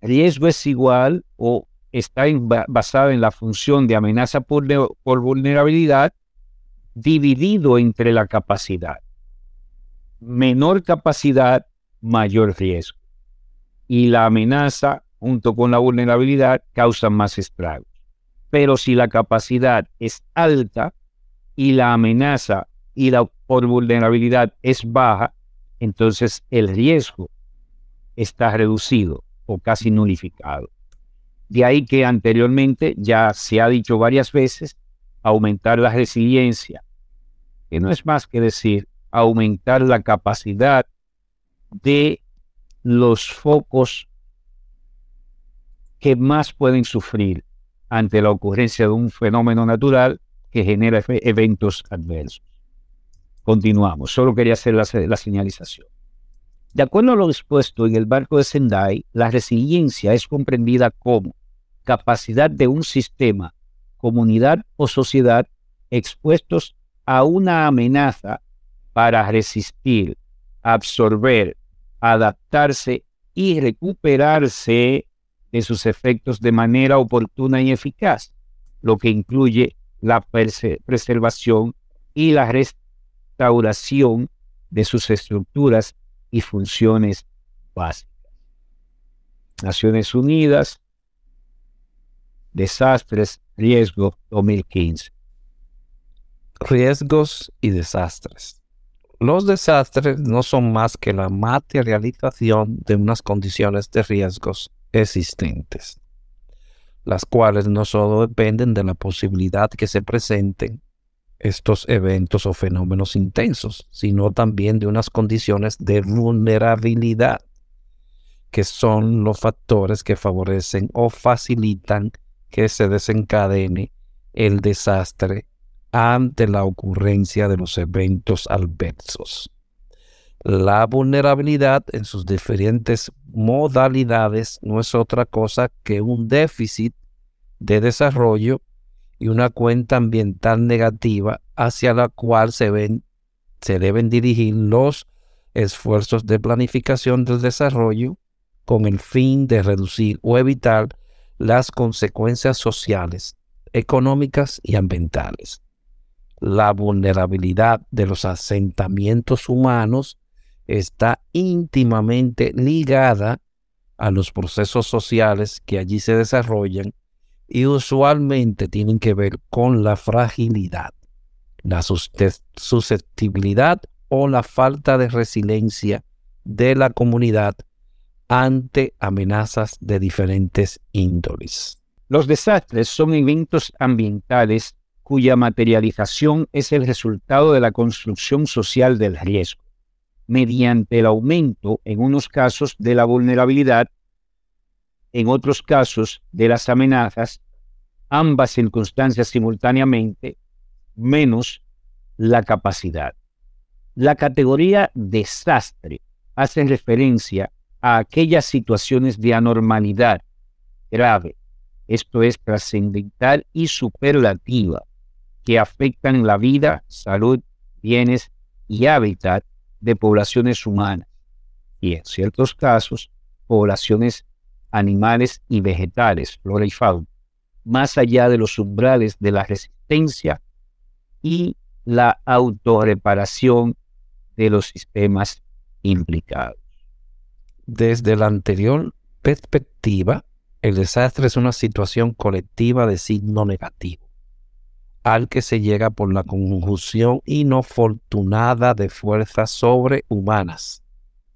riesgo es igual o está basado en la función de amenaza por, por vulnerabilidad dividido entre la capacidad. Menor capacidad, mayor riesgo. Y la amenaza junto con la vulnerabilidad causan más estragos. Pero si la capacidad es alta y la amenaza y la por vulnerabilidad es baja, entonces el riesgo está reducido o casi nulificado. De ahí que anteriormente ya se ha dicho varias veces, aumentar la resiliencia, que no es más que decir aumentar la capacidad de los focos que más pueden sufrir ante la ocurrencia de un fenómeno natural que genera eventos adversos. Continuamos, solo quería hacer la, señalización. De acuerdo a lo expuesto en el barco de Sendai, la resiliencia es comprendida como capacidad de un sistema comunidad o sociedad expuestos a una amenaza para resistir, absorber, adaptarse y recuperarse de sus efectos de manera oportuna y eficaz, lo que incluye la preservación y la restauración de sus estructuras y funciones básicas. Naciones Unidas, Desastres, Riesgo 2015. Riesgos y desastres. Los desastres no son más que la materialización de unas condiciones de riesgos existentes, las cuales no solo dependen de la posibilidad que se presenten estos eventos o fenómenos intensos, sino también de unas condiciones de vulnerabilidad, que son los factores que favorecen o facilitan que se desencadene el desastre ante la ocurrencia de los eventos adversos. La vulnerabilidad en sus diferentes modalidades no es otra cosa que un déficit de desarrollo y una cuenta ambiental negativa hacia la cual se, ven, se deben dirigir los esfuerzos de planificación del desarrollo con el fin de reducir o evitar las consecuencias sociales, económicas y ambientales. La vulnerabilidad de los asentamientos humanos está íntimamente ligada a los procesos sociales que allí se desarrollan y usualmente tienen que ver con la fragilidad, la susceptibilidad o la falta de resiliencia de la comunidad ante amenazas de diferentes índoles. Los desastres son eventos ambientales cuya materialización es el resultado de la construcción social del riesgo, mediante el aumento, en unos casos, de la vulnerabilidad en otros casos de las amenazas, ambas circunstancias simultáneamente, menos la capacidad. La categoría desastre hace referencia a aquellas situaciones de anormalidad grave, esto es trascendental y superlativa, que afectan la vida, salud, bienes y hábitat de poblaciones humanas y en ciertos casos poblaciones animales y vegetales, flora y fauna, más allá de los umbrales de la resistencia y la autorreparación de los sistemas implicados. Desde la anterior perspectiva, el desastre es una situación colectiva de signo negativo, al que se llega por la conjunción inofortunada de fuerzas sobrehumanas,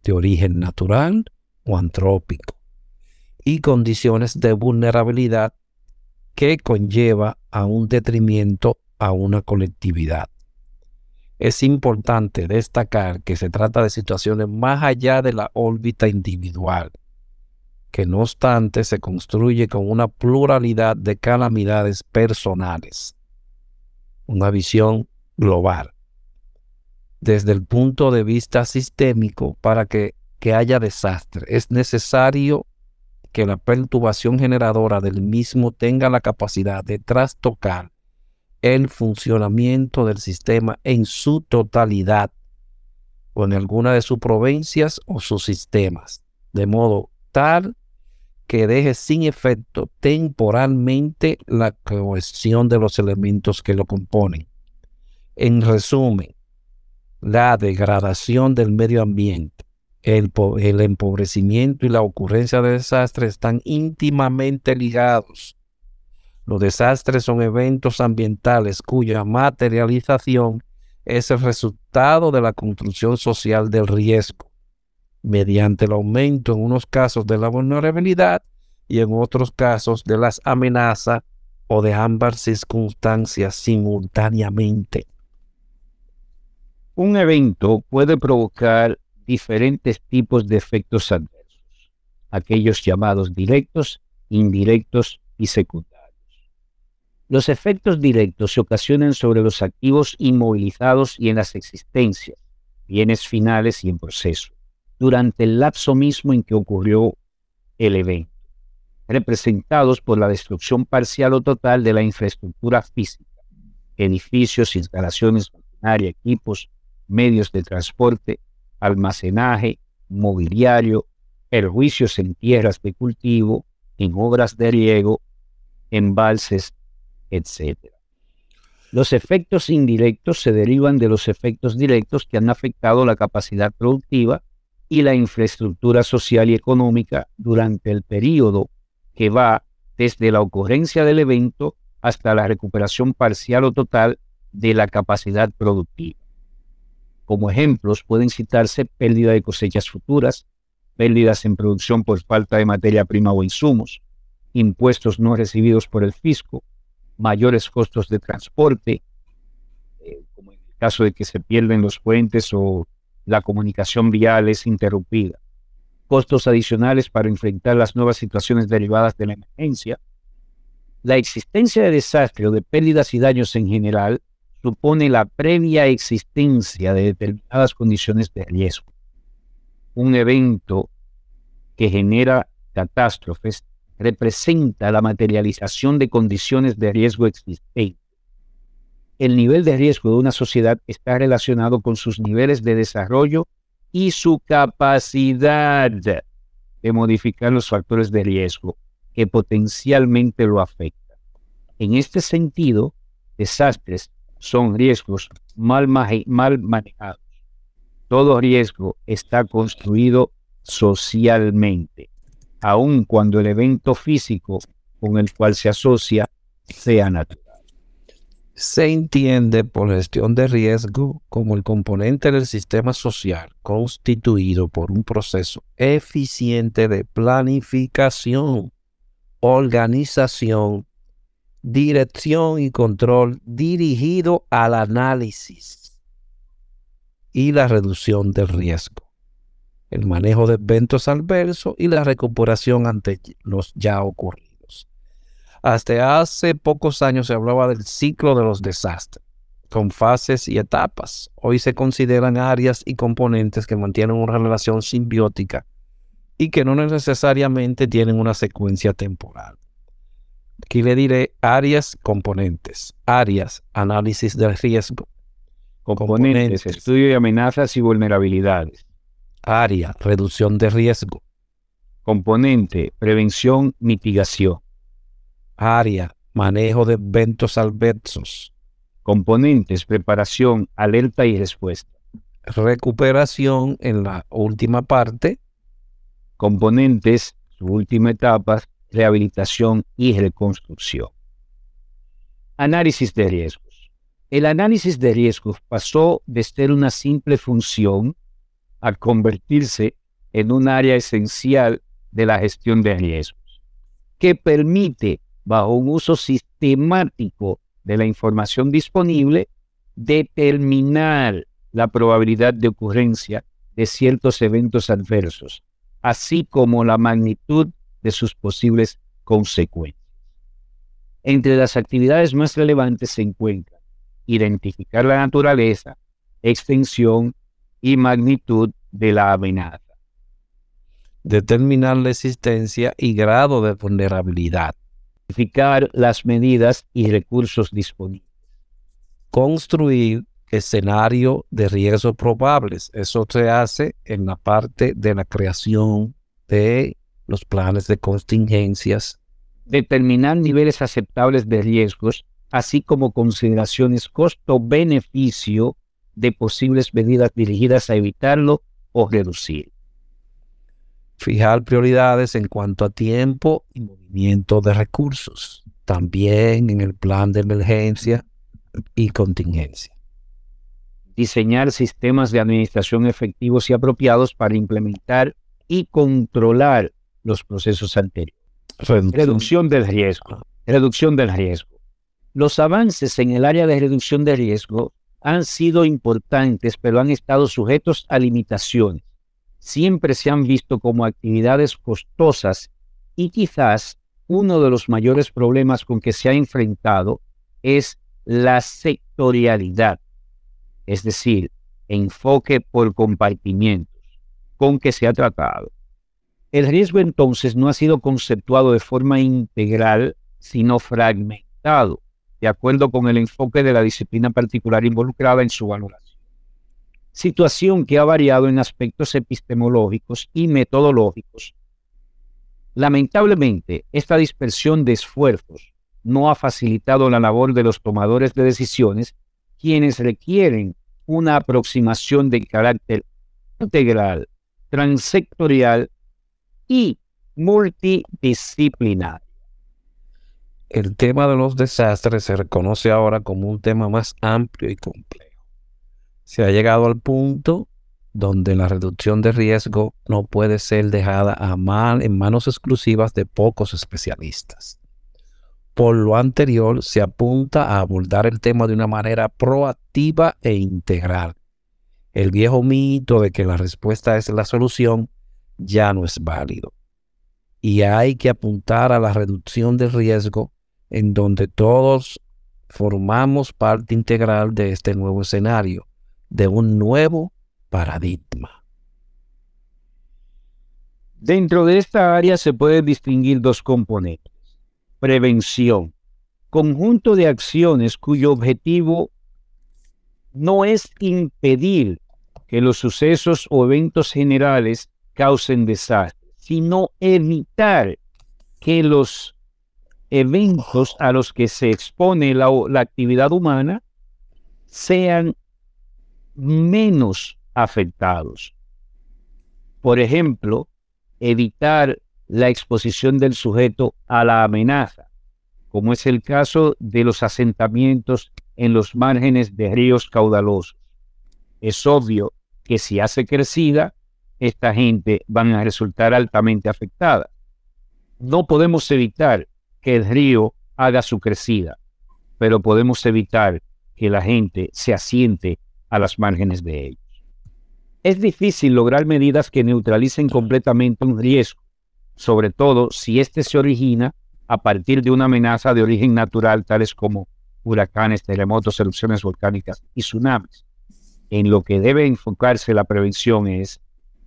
de origen natural o antrópico, y condiciones de vulnerabilidad que conlleva a un detrimento a una colectividad. Es importante destacar que se trata de situaciones más allá de la órbita individual, que no obstante se construye con una pluralidad de calamidades personales, una visión global. Desde el punto de vista sistémico, para que, que haya desastre, es necesario que la perturbación generadora del mismo tenga la capacidad de trastocar el funcionamiento del sistema en su totalidad con alguna de sus provincias o sus sistemas, de modo tal que deje sin efecto temporalmente la cohesión de los elementos que lo componen. En resumen, la degradación del medio ambiente, el, empobrecimiento y la ocurrencia de desastres están íntimamente ligados. Los desastres son eventos ambientales cuya materialización es el resultado de la construcción social del riesgo, mediante el aumento en unos casos de la vulnerabilidad y en otros casos de las amenazas o de ambas circunstancias simultáneamente. Un evento puede provocar diferentes tipos de efectos adversos, aquellos llamados directos, indirectos y secundarios. Los efectos directos se ocasionan sobre los activos inmovilizados y en las existencias, bienes finales y en proceso, durante el lapso mismo en que ocurrió el evento. representados por la destrucción parcial o total de la infraestructura física, edificios, instalaciones, maquinaria, equipos, medios de transporte, almacenaje, mobiliario, perjuicios en tierras de cultivo, en obras de riego, embalses, etc. Los efectos indirectos se derivan de los efectos directos que han afectado la capacidad productiva y la infraestructura social y económica durante el periodo que va desde la ocurrencia del evento hasta la recuperación parcial o total de la capacidad productiva. Como ejemplos pueden citarse pérdida de cosechas futuras, pérdidas en producción por falta de materia prima o insumos, impuestos no recibidos por el fisco, mayores costos de transporte, eh, como en el caso de que se pierden los puentes o la comunicación vial es interrumpida, costos adicionales para enfrentar las nuevas situaciones derivadas de la emergencia. La existencia de desastre o de pérdidas y daños en general supone la previa existencia de determinadas condiciones de riesgo un evento que genera catástrofes representa la materialización de condiciones de riesgo existentes. El nivel de riesgo de una sociedad está relacionado con sus niveles de desarrollo y su capacidad de modificar los factores de riesgo que potencialmente lo afectan. En este sentido, desastres son riesgos mal, mal manejados todo riesgo está construido socialmente, aun cuando el evento físico con el cual se asocia sea natural. Se entiende por gestión de riesgo como el componente del sistema social constituido por un proceso eficiente de planificación, organización, dirección y control dirigido al análisis y la reducción del riesgo, el manejo de eventos adversos y la recuperación ante los ya ocurridos. Hasta hace pocos años se hablaba del ciclo de los desastres, con fases y etapas. Hoy se consideran áreas y componentes que mantienen una relación simbiótica y que no necesariamente tienen una secuencia temporal. Aquí le diré áreas, componentes, áreas, análisis del riesgo, Componentes, estudio de amenazas y vulnerabilidades. Área, reducción de riesgo. Componente, prevención, mitigación. Área, manejo de eventos adversos. Componentes, preparación, alerta y respuesta. Recuperación en la última parte. Componentes, su última etapa, rehabilitación y reconstrucción. Análisis de riesgo. El análisis de riesgos pasó de ser una simple función a convertirse en un área esencial de la gestión de riesgos, que permite, bajo un uso sistemático de la información disponible, determinar la probabilidad de ocurrencia de ciertos eventos adversos, así como la magnitud de sus posibles consecuencias. Entre las actividades más relevantes se encuentran identificar la naturaleza, extensión y magnitud de la amenaza. Determinar la existencia y grado de vulnerabilidad. Identificar las medidas y recursos disponibles. Construir escenario de riesgos probables. Eso se hace en la parte de la creación de los planes de contingencias. Determinar niveles aceptables de riesgos así como consideraciones costo-beneficio de posibles medidas dirigidas a evitarlo o reducir. Fijar prioridades en cuanto a tiempo y movimiento de recursos, también en el plan de emergencia y contingencia. Diseñar sistemas de administración efectivos y apropiados para implementar y controlar los procesos anteriores. Reducción del riesgo. Reducción del riesgo los avances en el área de reducción de riesgo han sido importantes, pero han estado sujetos a limitaciones. Siempre se han visto como actividades costosas y quizás uno de los mayores problemas con que se ha enfrentado es la sectorialidad, es decir, enfoque por compartimientos con que se ha tratado. El riesgo entonces no ha sido conceptuado de forma integral, sino fragmentado, de acuerdo con el enfoque de la disciplina particular involucrada en su valoración. Situación que ha variado en aspectos epistemológicos y metodológicos. Lamentablemente, esta dispersión de esfuerzos no ha facilitado la labor de los tomadores de decisiones, quienes requieren una aproximación de carácter integral, transsectorial y multidisciplinar. El tema de los desastres se reconoce ahora como un tema más amplio y complejo. Se ha llegado al punto donde la reducción de riesgo no puede ser dejada a mal en manos exclusivas de pocos especialistas. Por lo anterior, se apunta a abordar el tema de una manera proactiva e integral. El viejo mito de que la respuesta es la solución ya no es válido. Y hay que apuntar a la reducción del riesgo en donde todos formamos parte integral de este nuevo escenario, de un nuevo paradigma. Dentro de esta área se pueden distinguir dos componentes. Prevención, conjunto de acciones cuyo objetivo no es impedir que los sucesos o eventos generales causen desastres, sino evitar que los eventos a los que se expone la actividad humana sean menos afectados. Por ejemplo, evitar la exposición del sujeto a la amenaza, como es el caso de los asentamientos en los márgenes de ríos caudalosos. Es obvio que si hace crecida, esta gente van a resultar altamente afectada. No podemos evitar que el río haga su crecida, pero podemos evitar que la gente se asiente a las márgenes de ellos. Es difícil lograr medidas que neutralicen completamente un riesgo, sobre todo si éste se origina a partir de una amenaza de origen natural, tales como huracanes, terremotos, erupciones volcánicas y tsunamis. En lo que debe enfocarse la prevención es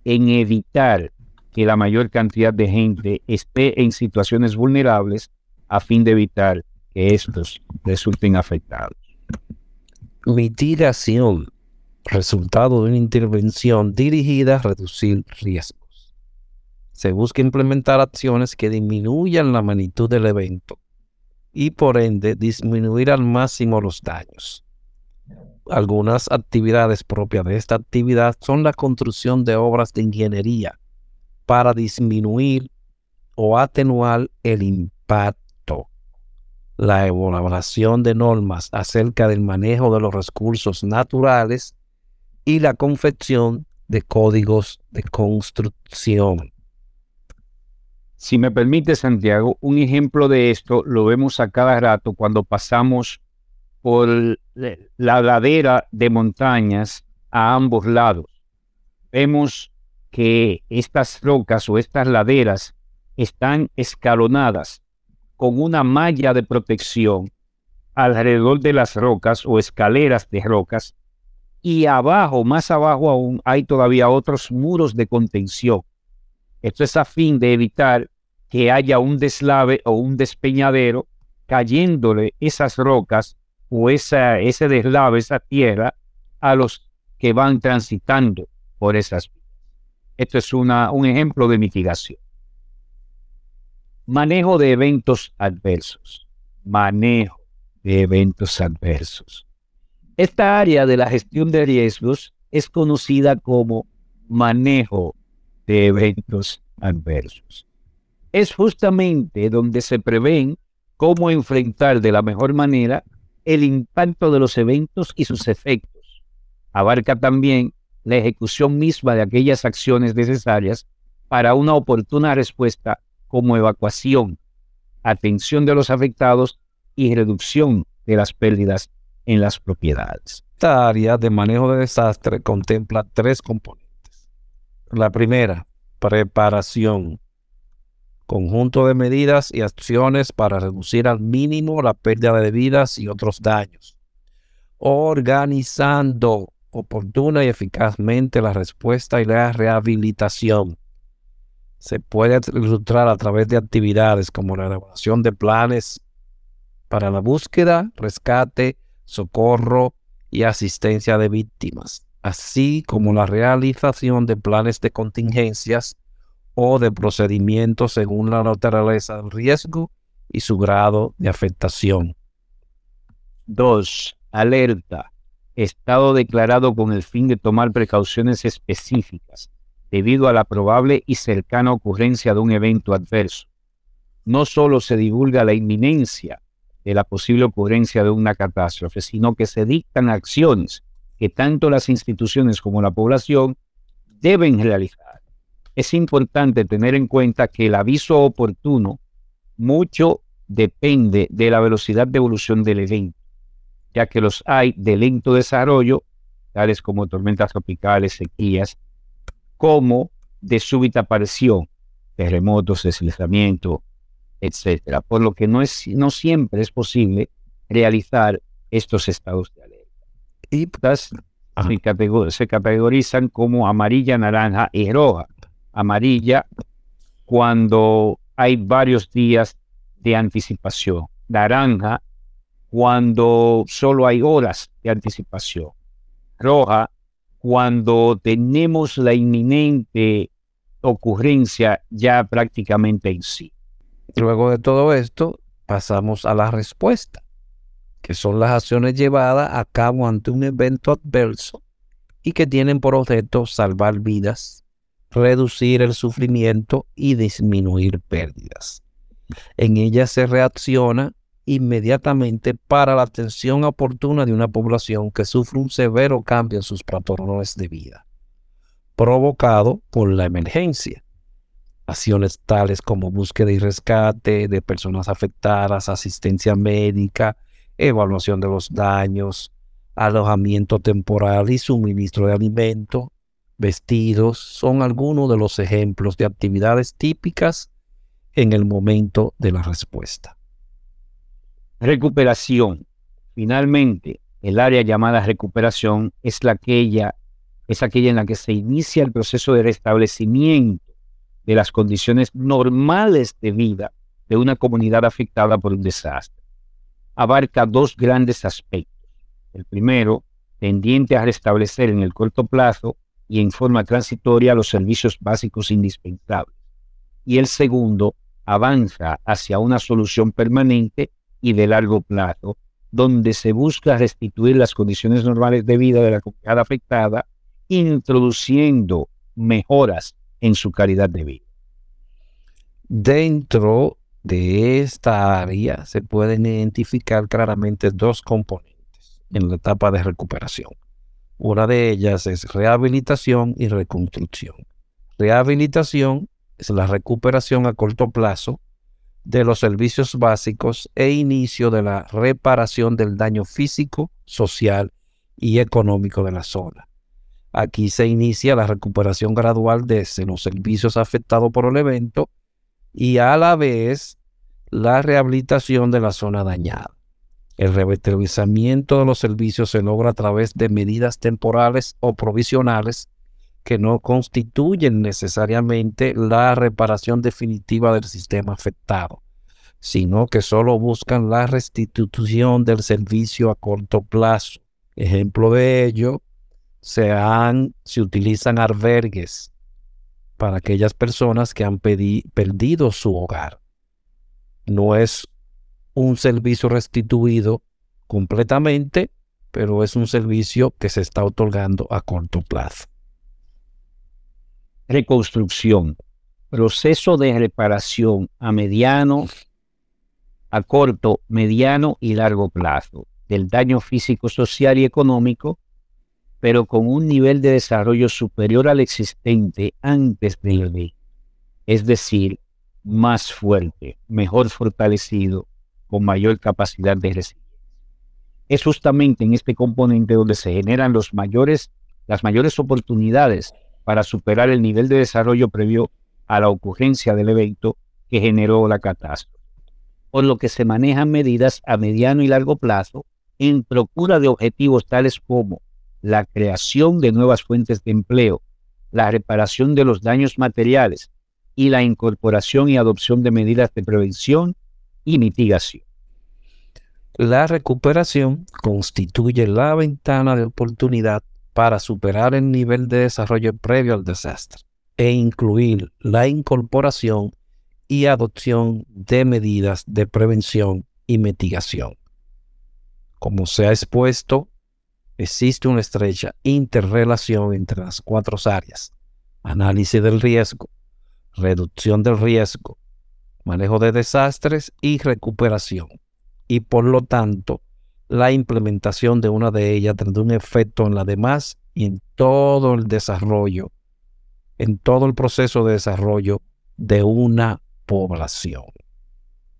en evitar que la mayor cantidad de gente esté en situaciones vulnerables a fin de evitar que estos resulten afectados. Mitigación, resultado de una intervención dirigida a reducir riesgos. Se busca implementar acciones que disminuyan la magnitud del evento y por ende disminuir al máximo los daños. Algunas actividades propias de esta actividad son la construcción de obras de ingeniería para disminuir o atenuar el impacto, la elaboración de normas acerca del manejo de los recursos naturales y la confección de códigos de construcción. Si me permite, Santiago, un ejemplo de esto lo vemos a cada rato cuando pasamos por la ladera de montañas a ambos lados. Vemos que estas rocas o estas laderas están escalonadas con una malla de protección alrededor de las rocas o escaleras de rocas y abajo, más abajo aún, hay todavía otros muros de contención. Esto es a fin de evitar que haya un deslave o un despeñadero cayéndole esas rocas o esa, ese deslave, esa tierra, a los que van transitando por esas vías. Esto es una, un ejemplo de mitigación. Manejo de eventos adversos. Manejo de eventos adversos. Esta área de la gestión de riesgos es conocida como manejo de eventos adversos. Es justamente donde se prevén cómo enfrentar de la mejor manera el impacto de los eventos y sus efectos. Abarca también la ejecución misma de aquellas acciones necesarias para una oportuna respuesta como evacuación, atención de los afectados y reducción de las pérdidas en las propiedades. Esta área de manejo de desastre contempla tres componentes. La primera, preparación conjunto de medidas y acciones para reducir al mínimo la pérdida de vidas y otros daños, organizando oportuna y eficazmente la respuesta y la rehabilitación. se puede ilustrar a través de actividades como la elaboración de planes para la búsqueda, rescate, socorro y asistencia de víctimas, así como la realización de planes de contingencias o de procedimientos según la naturaleza del riesgo y su grado de afectación. 2. Alerta. Estado declarado con el fin de tomar precauciones específicas debido a la probable y cercana ocurrencia de un evento adverso. No solo se divulga la inminencia de la posible ocurrencia de una catástrofe, sino que se dictan acciones que tanto las instituciones como la población deben realizar. Es importante tener en cuenta que el aviso oportuno mucho depende de la velocidad de evolución del evento, ya que los hay de lento desarrollo, tales como tormentas tropicales, sequías, como de súbita aparición, terremotos, deslizamiento, etcétera, por lo que no, es, no siempre es posible realizar estos estados de alerta. Y pues, se, categorizan como amarilla, naranja y roja. Amarilla cuando hay varios días de anticipación. Naranja cuando solo hay horas de anticipación. Roja cuando tenemos la inminente ocurrencia ya prácticamente en sí. Luego de todo esto, pasamos a la respuesta, que son las acciones llevadas a cabo ante un evento adverso y que tienen por objeto salvar vidas, reducir el sufrimiento y disminuir pérdidas. En ellas se reacciona inmediatamente para la atención oportuna de una población que sufre un severo cambio en sus patrones de vida, provocado por la emergencia. Acciones tales como búsqueda y rescate de personas afectadas, asistencia médica, evaluación de los daños, alojamiento temporal y suministro de alimentos, vestidos, son algunos de los ejemplos de actividades típicas en el momento de la respuesta. Recuperación. Finalmente, el área llamada recuperación es, la aquella, es aquella en la que se inicia el proceso de restablecimiento de las condiciones normales de vida de una comunidad afectada por un desastre. Abarca dos grandes aspectos. El primero, tendiente a restablecer en el corto plazo y en forma transitoria los servicios básicos indispensables. Y el segundo, avanza hacia una solución permanente y de largo plazo, donde se busca restituir las condiciones normales de vida de la comunidad afectada, introduciendo mejoras en su calidad de vida. Dentro de esta área se pueden identificar claramente dos componentes en la etapa de recuperación. Una de ellas es rehabilitación y reconstrucción. Rehabilitación es la recuperación a corto plazo de los servicios básicos e inicio de la reparación del daño físico, social y económico de la zona. Aquí se inicia la recuperación gradual de los servicios afectados por el evento y a la vez la rehabilitación de la zona dañada. El revitalizamiento de los servicios se logra a través de medidas temporales o provisionales que no constituyen necesariamente la reparación definitiva del sistema afectado, sino que solo buscan la restitución del servicio a corto plazo. Ejemplo de ello, se, se utilizan albergues para aquellas personas que han perdido su hogar. No es un servicio restituido completamente, pero es un servicio que se está otorgando a corto plazo reconstrucción, proceso de reparación a mediano, a corto, mediano y largo plazo del daño físico, social y económico, pero con un nivel de desarrollo superior al existente antes del evento, es decir, más fuerte, mejor fortalecido, con mayor capacidad de resiliencia. Es justamente en este componente donde se generan las mayores oportunidades para superar el nivel de desarrollo previo a la ocurrencia del evento que generó la catástrofe. Por lo que se manejan medidas a mediano y largo plazo en procura de objetivos tales como la creación de nuevas fuentes de empleo, la reparación de los daños materiales, y la incorporación y adopción de medidas de prevención y mitigación. La recuperación constituye la ventana de oportunidad para superar el nivel de desarrollo previo al desastre e incluir la incorporación y adopción de medidas de prevención y mitigación. Como se ha expuesto, existe una estrecha interrelación entre las cuatro áreas. Análisis del riesgo, reducción del riesgo, manejo de desastres y recuperación. Y por lo tanto, la implementación de una de ellas tendrá un efecto en la demás y en todo el desarrollo, en todo el proceso de desarrollo de una población.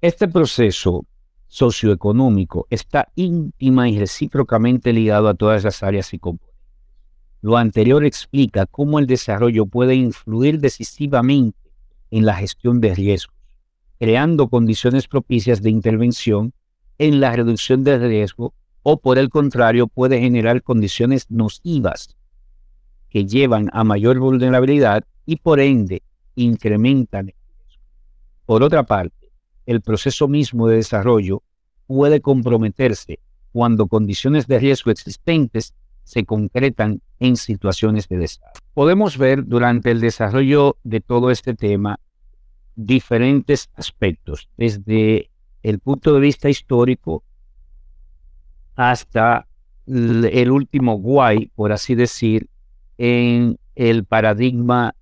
Este proceso socioeconómico está íntima y recíprocamente ligado a todas las áreas y componentes. Lo anterior explica cómo el desarrollo puede influir decisivamente en la gestión de riesgos, creando condiciones propicias de intervención en la reducción del riesgo o por el contrario puede generar condiciones nocivas que llevan a mayor vulnerabilidad y por ende incrementan el riesgo. Por otra parte, el proceso mismo de desarrollo puede comprometerse cuando condiciones de riesgo existentes se concretan en situaciones de desastre. Podemos ver durante el desarrollo de todo este tema diferentes aspectos, desde el punto de vista histórico hasta el último guay, por así decir, en el paradigma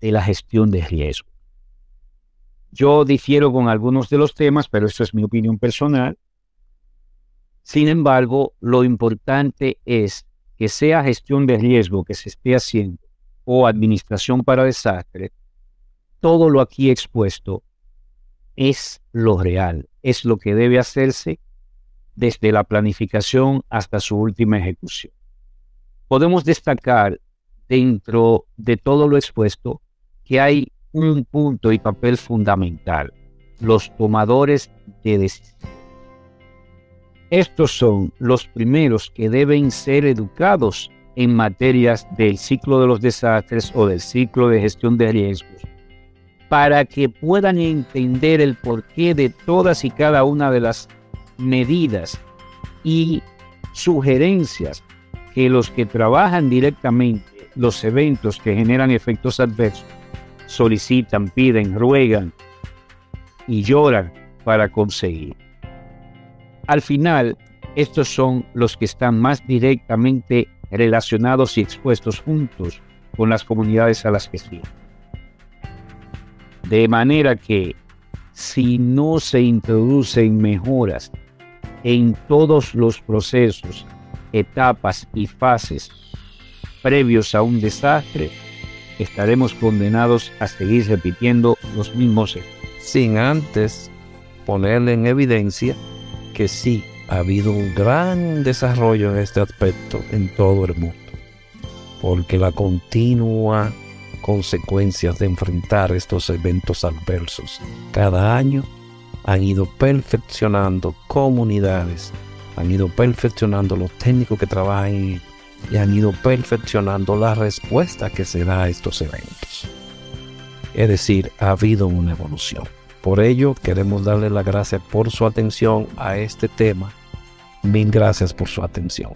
de la gestión de riesgo. Yo difiero con algunos de los temas, pero esto es mi opinión personal. Sin embargo, lo importante es que sea gestión de riesgo que se esté haciendo o administración para desastre, todo lo aquí expuesto es lo real, es lo que debe hacerse desde la planificación hasta su última ejecución. Podemos destacar dentro de todo lo expuesto que hay un punto y papel fundamental, los tomadores de decisión. Estos son los primeros que deben ser educados en materias del ciclo de los desastres o del ciclo de gestión de riesgos para que puedan entender el porqué de todas y cada una de las medidas y sugerencias que los que trabajan directamente los eventos que generan efectos adversos solicitan, piden, ruegan y lloran para conseguir. Al final, estos son los que están más directamente relacionados y expuestos juntos con las comunidades a las que sirven. De manera que si no se introducen mejoras en todos los procesos, etapas y fases previos a un desastre, estaremos condenados a seguir repitiendo los mismos hechos. Sin antes ponerle en evidencia que sí ha habido un gran desarrollo en este aspecto en todo el mundo, porque la continua consecuencias de enfrentar estos eventos adversos. Cada año han ido perfeccionando comunidades, han ido perfeccionando los técnicos que trabajan y han ido perfeccionando la respuesta que se da a estos eventos. Es decir, ha habido una evolución. Por ello, queremos darle las gracias por su atención a este tema. Mil gracias por su atención.